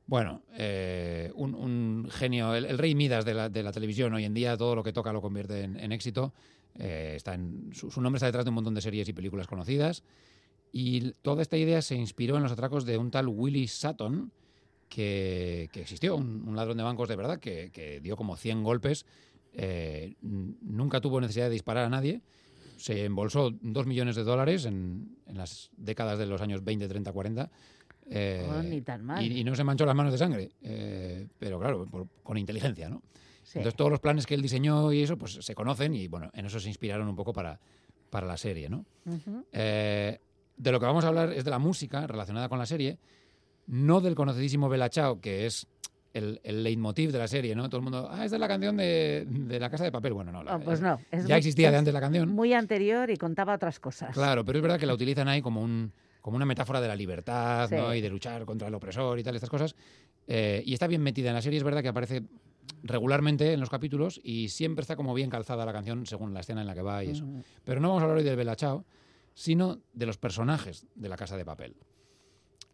[SPEAKER 15] Bueno, eh, un, genio, el, rey Midas de la, de la, televisión hoy en día, todo lo que toca lo convierte en, éxito. Eh, está en, su, su, nombre está detrás de un montón de series y películas conocidas. Y toda esta idea se inspiró en los atracos de un tal Willie Sutton, que, existió, un, ladrón de bancos de verdad que, dio como 100 golpes, nunca tuvo necesidad de disparar a nadie, se embolsó 2 millones de dólares en, las décadas de los años 20, 30, 40.
[SPEAKER 4] Y,
[SPEAKER 15] no se manchó las manos de sangre, eh, pero claro, con inteligencia, ¿no? Entonces todos los planes que él diseñó y eso, pues se conocen y bueno, en eso se inspiraron un poco para, para la serie, ¿no? Eh, de lo que vamos a hablar es de la música relacionada con la serie no del conocidísimo Bella Chao, que es el, el, leitmotiv de la serie, ¿no? Todo el mundo, ah, esta es la canción de, La Casa de Papel. Bueno, no.
[SPEAKER 4] Ah, pues no.
[SPEAKER 15] ya existía de antes la canción.
[SPEAKER 4] Muy anterior y contaba otras cosas.
[SPEAKER 15] Claro, pero es verdad que la utilizan ahí como, un, como una metáfora de la libertad, ¿no? Y de luchar contra el opresor y tal, estas cosas. Eh, y está bien metida en la serie, es verdad que aparece regularmente en los capítulos y siempre está como bien calzada la canción según la escena en la que va y eso. Pero no vamos a hablar hoy del Bella Chao, sino de los personajes de La Casa de Papel.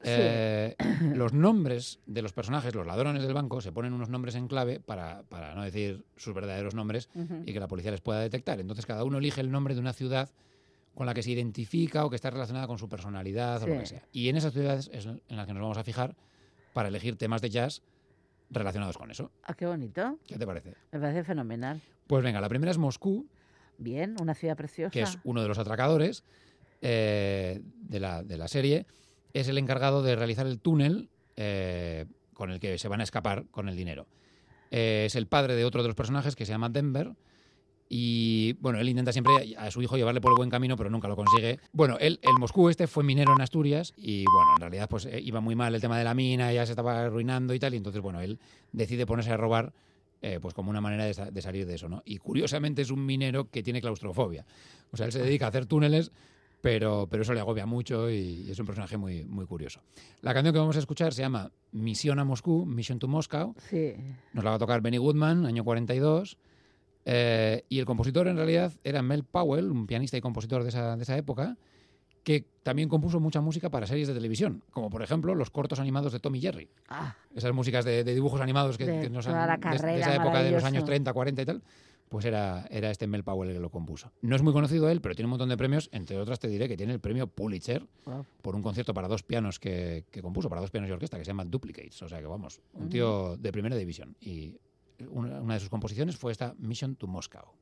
[SPEAKER 15] Eh, los nombres de los personajes, los ladrones del banco, se ponen unos nombres en clave para, para no decir sus verdaderos nombres y que la policía les pueda detectar. Entonces cada uno elige el nombre de una ciudad con la que se identifica o que está relacionada con su personalidad o lo que sea. Y en esas ciudades es en las que nos vamos a fijar para elegir temas de jazz relacionados con eso.
[SPEAKER 4] Ah, qué bonito.
[SPEAKER 15] ¿Qué te parece?
[SPEAKER 4] Me parece fenomenal.
[SPEAKER 15] Pues venga, la primera es Moscú.
[SPEAKER 4] Bien, una ciudad preciosa.
[SPEAKER 15] Que es uno de los atracadores eh, de, la, de la serie es el encargado de realizar el túnel eh, con el que se van a escapar con el dinero. Eh, es el padre de otro de los personajes que se llama Denver. Y bueno, él intenta siempre a su hijo llevarle por el buen camino, pero nunca lo consigue. Bueno, él, el Moscú este fue minero en Asturias y bueno, en realidad pues eh, iba muy mal el tema de la mina, ya se estaba arruinando y tal, y entonces bueno, él decide ponerse a robar pues como una manera de, de, salir de eso, ¿no? Y curiosamente es un minero que tiene claustrofobia. O sea, él se dedica a hacer túneles pero, pero eso le agobia mucho y es un personaje muy, muy curioso. La canción que vamos a escuchar se llama Misión a Moscú, Mission to Moscow.
[SPEAKER 4] Sí.
[SPEAKER 15] Nos la va a tocar Benny Goodman, año 42. Eh, y el compositor en realidad era Mel Powell, un pianista y compositor de esa, de esa época, que también compuso mucha música para series de televisión, como por ejemplo los cortos animados de Tom y Jerry.
[SPEAKER 4] Ah.
[SPEAKER 15] Esas músicas de, dibujos animados que,
[SPEAKER 4] de,
[SPEAKER 15] nos
[SPEAKER 4] han,
[SPEAKER 15] de, esa época de los años 30, 40 y tal pues era, era este Mel Powell el que lo compuso. No es muy conocido él, pero tiene un montón de premios. Entre otras, te diré que tiene el premio Pulitzer por un concierto para dos pianos que, compuso, para dos pianos y orquesta, que se llama Duplicates. O sea que vamos, un tío de primera división. Y una, una de sus composiciones fue esta Mission to Moscow.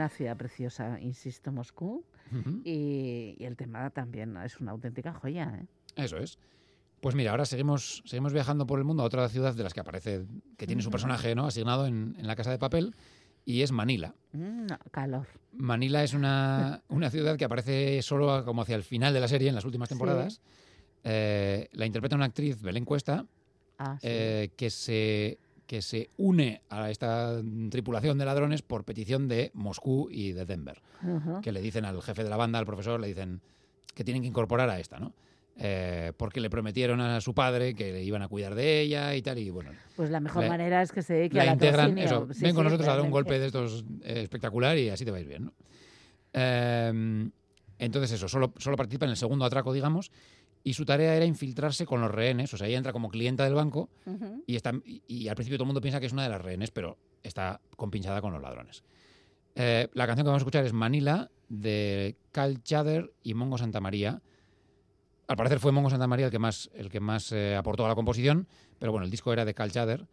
[SPEAKER 4] Una ciudad preciosa, insisto, Moscú. y, el tema también es una auténtica joya. ¿eh?
[SPEAKER 15] Eso es. Pues mira, ahora seguimos, seguimos viajando por el mundo a otra ciudad de las que aparece, que tiene su personaje ¿no? asignado en, en la casa de papel, y es Manila.
[SPEAKER 4] Mm, calor.
[SPEAKER 15] Manila es una, una, ciudad que aparece solo como hacia el final de la serie, en las últimas temporadas. Eh, la interpreta una actriz, Belén Cuesta, ah, eh, que, se, que se une a esta tripulación de ladrones por petición de Moscú y de Denver, que le dicen al jefe de la banda, al profesor, le dicen que tienen que incorporar a esta, ¿no? Eh, porque le prometieron a su padre que le iban a cuidar de ella y tal, y bueno.
[SPEAKER 4] Pues la mejor manera es que se dedique a la integran, eso,
[SPEAKER 15] ven con nosotros a dar un golpe de estos eh, espectacular y así te vais bien, ¿no? Em, entonces eso, solo, solo participa en el segundo atraco, digamos, y su tarea era infiltrarse con los rehenes, o sea, ella entra como clienta del banco y, está, y, al principio todo el mundo piensa que es una de las rehenes, pero está compinchada con los ladrones. Eh, la canción que vamos a escuchar es Manila, de Cal Chader y Mongo Santa María, al parecer fue Mongo Santa María el que más, el que más eh, aportó a la composición, pero bueno, el disco era de Cal Chader,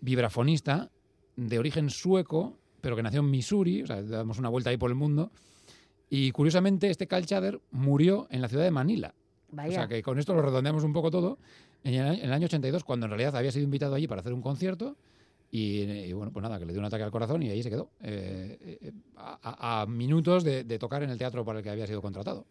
[SPEAKER 15] vibrafonista, de origen sueco, pero que nació en Missouri, o sea, damos una vuelta ahí por el mundo. Y curiosamente, este Cal Chader murió en la ciudad de Manila. O sea, que con esto lo redondeamos un poco todo. En el, año 82, cuando en realidad había sido invitado allí para hacer un concierto. Y, bueno, pues nada, que le dio un ataque al corazón y ahí se quedó. Eh, eh, a, minutos de tocar en el teatro para el que había sido contratado.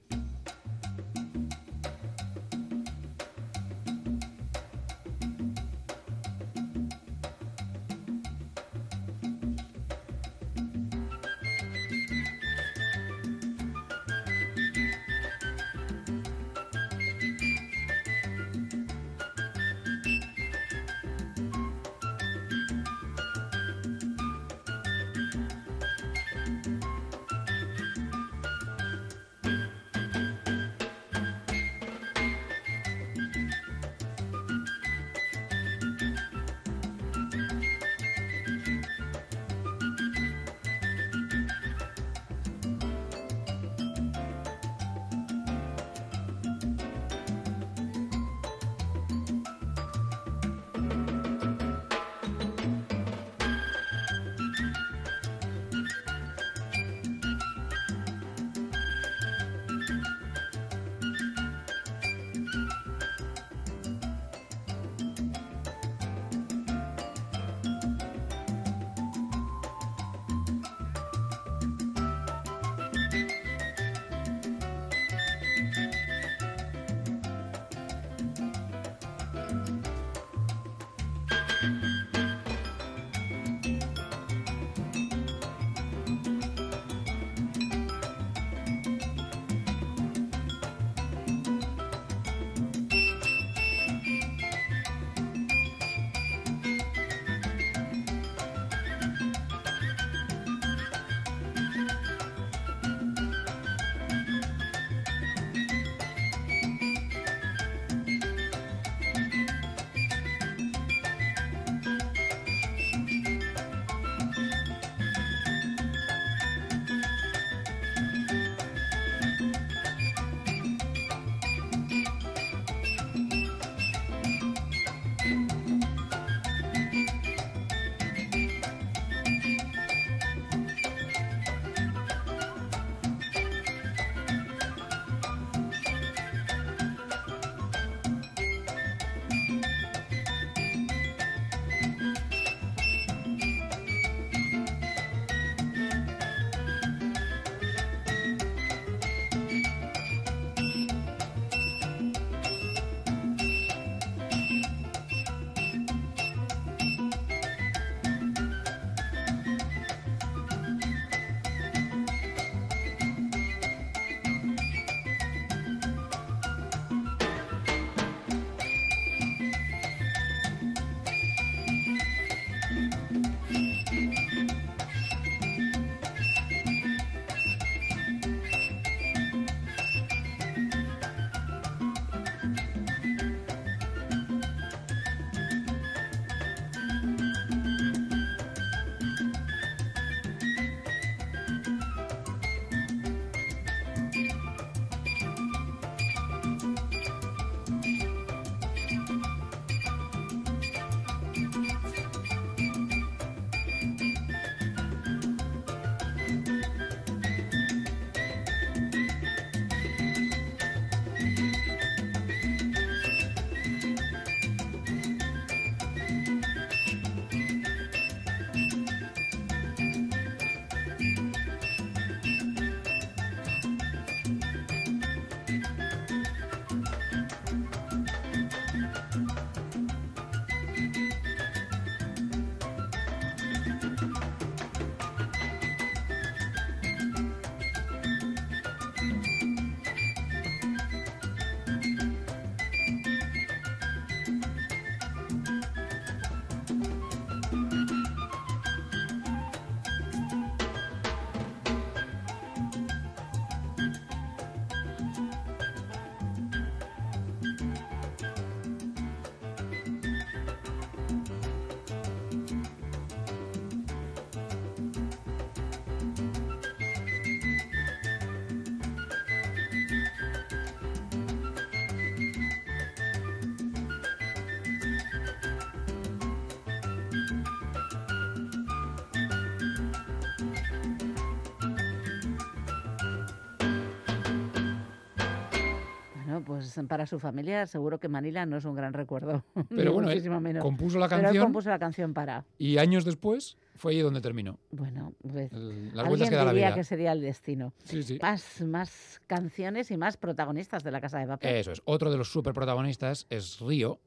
[SPEAKER 4] Pues para su familia seguro que Manila no es un gran recuerdo.
[SPEAKER 15] Pero bueno, él
[SPEAKER 4] menos.
[SPEAKER 15] compuso la
[SPEAKER 4] Pero
[SPEAKER 15] canción.
[SPEAKER 4] él compuso la canción para.
[SPEAKER 15] Y años después fue ahí donde terminó.
[SPEAKER 4] Bueno, pues,
[SPEAKER 15] El- las
[SPEAKER 4] alguien
[SPEAKER 15] vueltas que da la
[SPEAKER 4] diría
[SPEAKER 15] vida.
[SPEAKER 4] que sería el destino.
[SPEAKER 15] Sí, sí.
[SPEAKER 4] Más, más canciones y más protagonistas de la Casa de Papel.
[SPEAKER 15] Eso es. Otro de los super protagonistas es Río,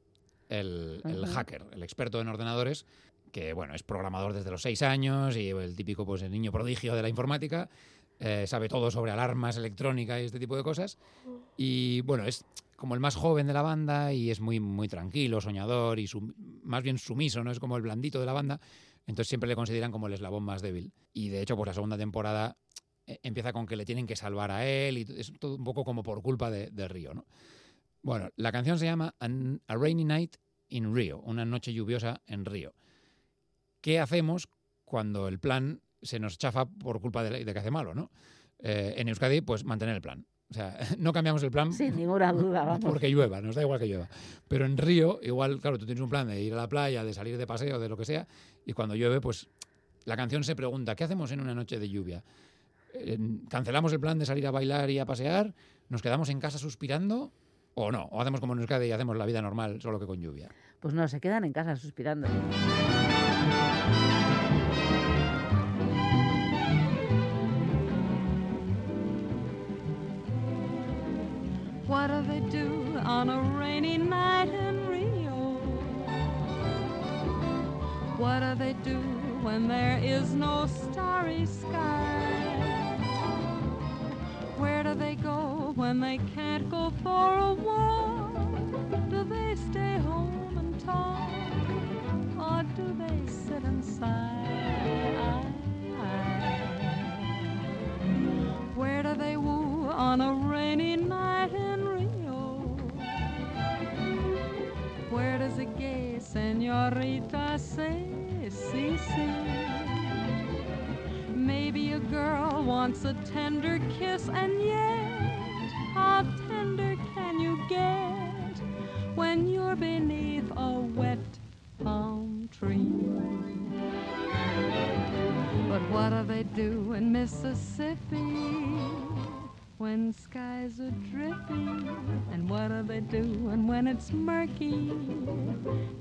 [SPEAKER 15] el, hacker, el experto en ordenadores, que bueno, es programador desde los seis años y el típico pues, el niño prodigio de la informática. Eh, sabe todo sobre alarmas electrónicas y este tipo de cosas. Y bueno, es como el más joven de la banda y es muy, muy tranquilo, soñador y más bien sumiso, ¿no? Es como el blandito de la banda. Entonces siempre le consideran como el eslabón más débil. Y de hecho, pues la segunda temporada eh, empieza con que le tienen que salvar a él y es todo un poco como por culpa de, de Río, ¿no? Bueno, la canción se llama A Rainy Night in Rio, una noche lluviosa en Río. ¿Qué hacemos cuando el plan se nos chafa por culpa de, de que hace malo, no? Eh, en Euskadi, pues mantener el plan. O sea, no cambiamos el plan
[SPEAKER 4] Sin ninguna duda, vamos.
[SPEAKER 15] porque llueva, nos da igual que llueva. Pero en Río, igual, claro, tú tienes un plan de ir a la playa, de salir de paseo, de lo que sea, y cuando llueve, pues la canción se pregunta, ¿qué hacemos en una noche de lluvia? ¿Cancelamos el plan de salir a bailar y a pasear? ¿Nos quedamos en casa suspirando? ¿O no? ¿O hacemos como en Euskadi y hacemos la vida normal, solo que con lluvia?
[SPEAKER 4] Pues no, se quedan en casa suspirando.
[SPEAKER 16] On a rainy night in Rio? What do they do when there is no starry sky? Where do they go when they can't go for a walk? Do they stay home and talk? Or do they sit and sigh? Where do they woo on a rainy night Where does a gay senorita say, si, si? Maybe a girl wants a tender kiss, and yet, how tender can you get when you're beneath a wet palm tree? But what do they do in Mississippi when skies are dripping And what do they do and when it's murky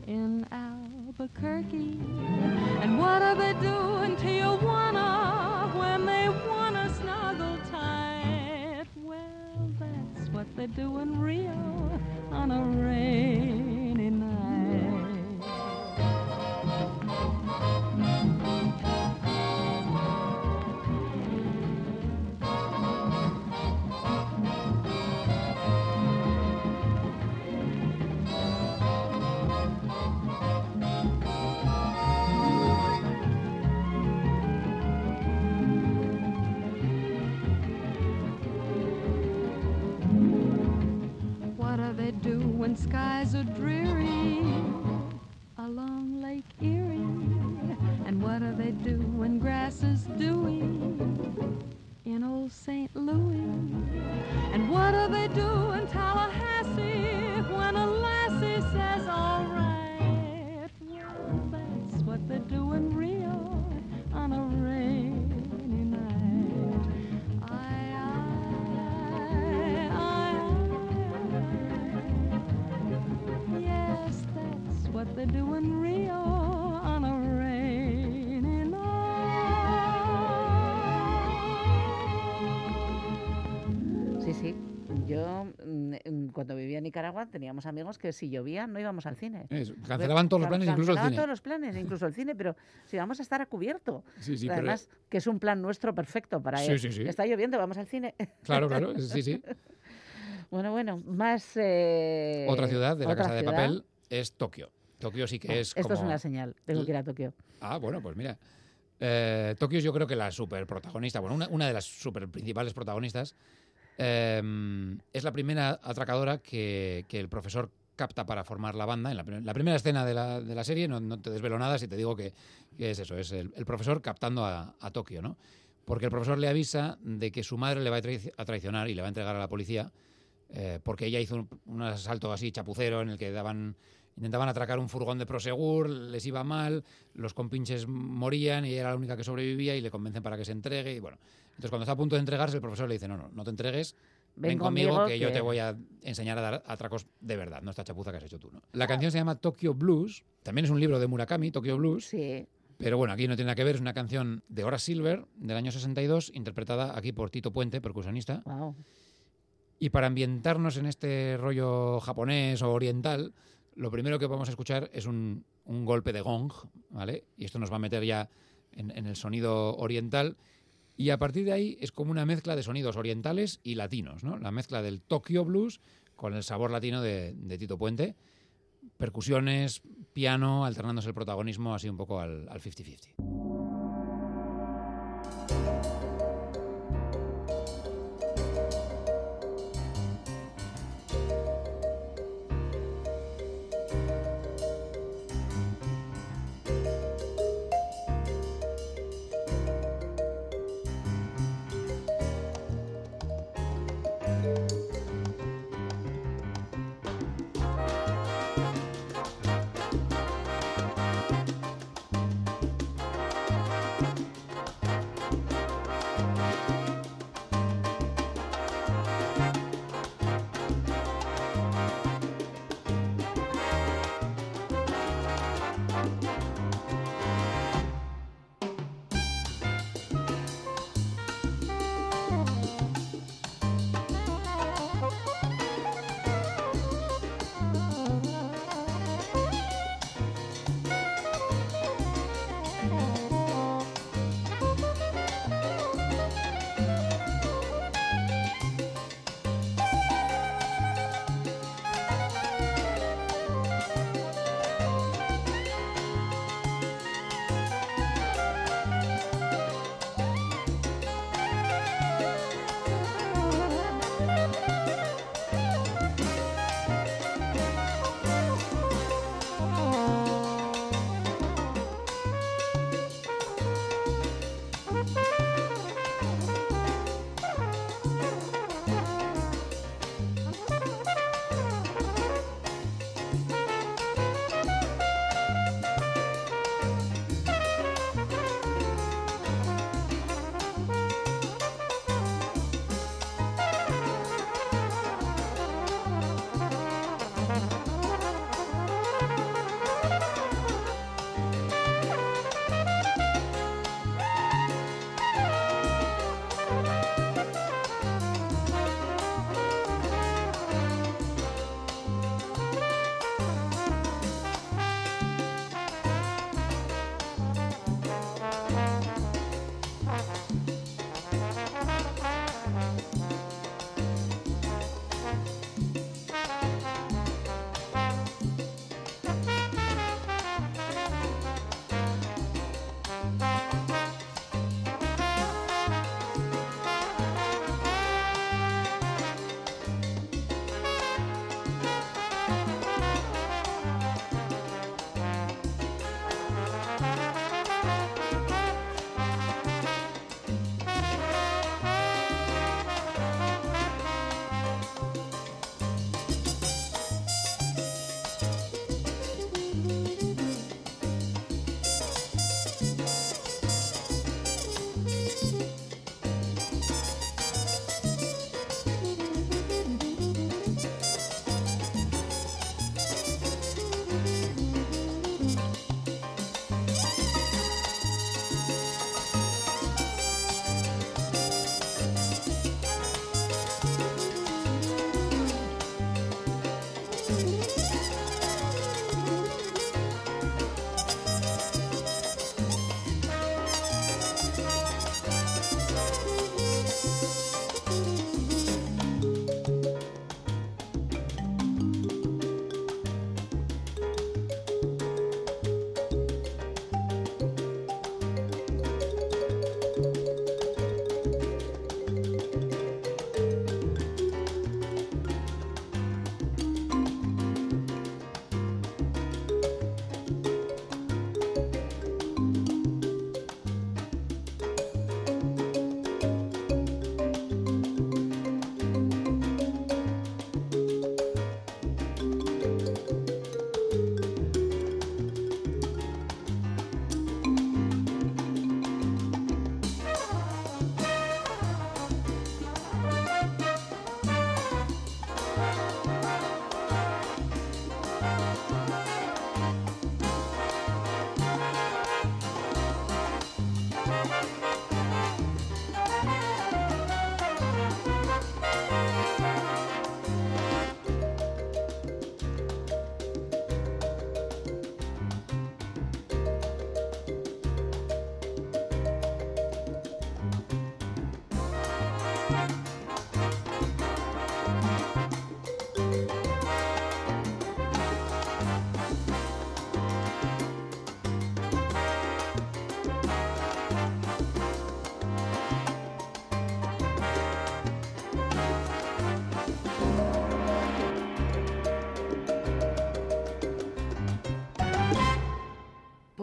[SPEAKER 16] in Albuquerque? And what do they do in Tijuana when they wanna snuggle tight? Well, that's what they do in Rio on a rainy night. Skies are dreary
[SPEAKER 4] teníamos amigos que si llovía no íbamos al cine.
[SPEAKER 15] Cancelaban todos los planes, incluso el cine.
[SPEAKER 4] todos los planes, incluso el cine, pero si vamos a estar a cubierto.
[SPEAKER 15] Sí, sí, pero-
[SPEAKER 4] Además, que es un plan nuestro perfecto para
[SPEAKER 15] Sí,
[SPEAKER 4] él.
[SPEAKER 15] sí, sí.
[SPEAKER 4] Está lloviendo, vamos al cine.
[SPEAKER 15] Claro, claro, sí, sí.
[SPEAKER 4] Bueno, bueno, más... eh,
[SPEAKER 15] Otra ciudad de la Casa de. Papel es Tokio. Tokio sí que es
[SPEAKER 4] Esto es una señal, tengo que ir a Tokio.
[SPEAKER 15] Ah, bueno, pues mira. Eh, Tokio es yo creo que la super protagonista, bueno, una, una de las super principales protagonistas. Eh, es la primera atracadora que, el profesor capta para formar la banda. En la, prim- la primera escena de la, de la serie, no, te desvelo nada si te digo que, es eso, es el, profesor captando a, Tokio, ¿no? Porque el profesor le avisa de que su madre le va a, traici- a traicionar y le va a entregar a la policía eh, porque ella hizo un, asalto así chapucero en el que daban intentaban atracar un furgón de Prosegur, les iba mal, los compinches morían y era la única que sobrevivía y le convencen para que se entregue y bueno, entonces cuando está a punto de entregarse el profesor le dice, "No, no, no te entregues, ven, conmigo, que, yo te voy a enseñar a dar atracos de verdad, no esta chapuza que has hecho tú. ¿no? La canción se llama Tokyo Blues, también es un libro de Murakami, Tokyo Blues.
[SPEAKER 4] Sí.
[SPEAKER 15] Pero bueno, aquí no tiene nada que ver, es una canción de Horace Silver del año 62, interpretada aquí por Tito Puente, percusionista. Y para ambientarnos en este rollo japonés o oriental, lo primero que vamos a escuchar es un, golpe de gong, ¿vale? Y esto nos va a meter ya en, el sonido oriental. Y a partir de ahí es como una mezcla de sonidos orientales y latinos, ¿no? La mezcla del Tokyo Blues con el sabor latino de, Tito Puente. Percusiones, piano, alternándose el protagonismo así un poco al 50-50.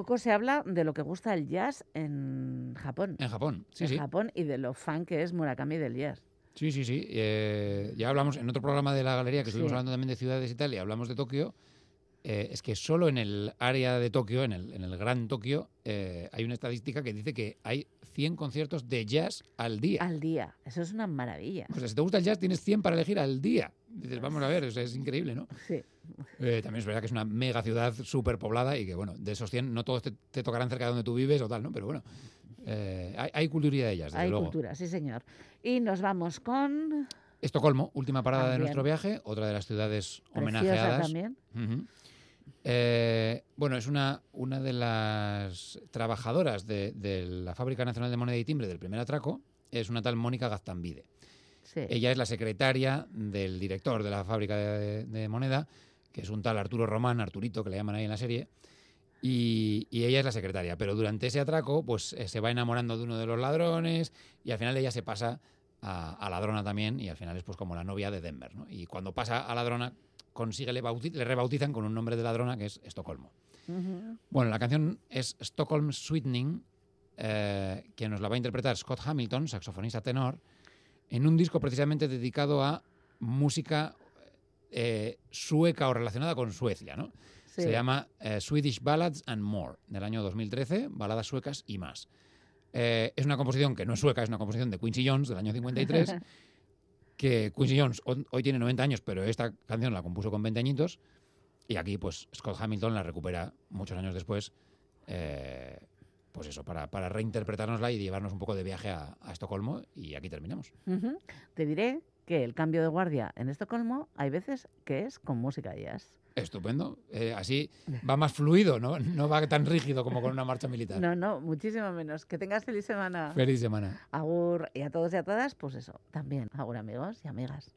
[SPEAKER 4] Poco se habla de lo que gusta el jazz en Japón.
[SPEAKER 15] En Japón, sí,
[SPEAKER 4] en
[SPEAKER 15] sí.
[SPEAKER 4] Japón y de lo fan que es Murakami del jazz.
[SPEAKER 15] Sí, sí, sí. Eh, ya hablamos en otro programa de la galería que estuvimos
[SPEAKER 4] Sí.
[SPEAKER 15] hablando también de ciudades y tal, y hablamos de Tokio. Eh, es que solo en el área de Tokio, en el, en el Gran Tokio, eh, hay una estadística que dice que hay 100 conciertos de jazz al día.
[SPEAKER 4] Al día. Eso es una maravilla.
[SPEAKER 15] O sea, si te gusta el jazz, tienes 100 para elegir al día. Dices, vamos a ver, o sea, es increíble, ¿no?
[SPEAKER 4] Sí.
[SPEAKER 15] Eh, también es verdad que es una mega ciudad súper poblada y que, bueno, de esos 100 no todos te, te tocarán cerca de donde tú vives o tal, ¿no? Pero bueno, eh, hay, hay cultura de ellas, desde
[SPEAKER 4] Hay
[SPEAKER 15] luego.
[SPEAKER 4] cultura, sí, señor. Y nos vamos con...
[SPEAKER 15] Estocolmo, última parada de nuestro viaje, otra de las ciudades
[SPEAKER 4] Preciosa
[SPEAKER 15] homenajeadas.
[SPEAKER 4] también.
[SPEAKER 15] Eh, bueno, es una, una de las trabajadoras de, de la Fábrica Nacional de Moneda y Timbre del primer atraco, es una tal Mónica Gaztambide.
[SPEAKER 4] Sí.
[SPEAKER 15] Ella es la secretaria del director de la fábrica de, de moneda, que es un tal Arturo Román, Arturito, que le llaman ahí en la serie. Y, y ella es la secretaria. Pero durante ese atraco, pues eh, se va enamorando de uno de los ladrones y al final ella se pasa a, a ladrona también y al final es pues como la novia de Denver. ¿no? Y cuando pasa a ladrona, consigue, le, bauti- le rebautizan con un nombre de ladrona que es Estocolmo. Bueno, la canción es Stockholm Sweetening, eh, que nos la va a interpretar Scott Hamilton, saxofonista tenor, en un disco precisamente dedicado a música eh, sueca o relacionada con Suecia, ¿no?
[SPEAKER 4] Sí.
[SPEAKER 15] Se llama eh, Swedish Ballads and More, del año 2013, baladas suecas y más. Eh, es una composición que no es sueca, es una composición de Quincy Jones del año 53, que Quincy Jones ho- hoy tiene 90 años, pero esta canción la compuso con 20 añitos, y aquí pues Scott Hamilton la recupera muchos años después, pues eso, para, para reinterpretárnosla y llevarnos un poco de viaje a, a Estocolmo, y aquí terminamos.
[SPEAKER 4] Te diré el cambio de guardia en Estocolmo hay veces que es con música jazz.
[SPEAKER 15] Estupendo. Eh, así va más fluido, ¿no? No va tan rígido como con una marcha militar.
[SPEAKER 4] No, no, muchísimo menos. Que tengas feliz semana.
[SPEAKER 15] Feliz semana.
[SPEAKER 4] Agur y a todos y a todas, pues eso, también. Agur amigos y amigas.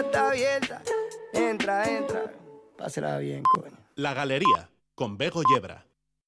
[SPEAKER 17] Está abierta. Entra, entra. Pásela bien, coño.
[SPEAKER 10] La Galería, con Bego Yebra.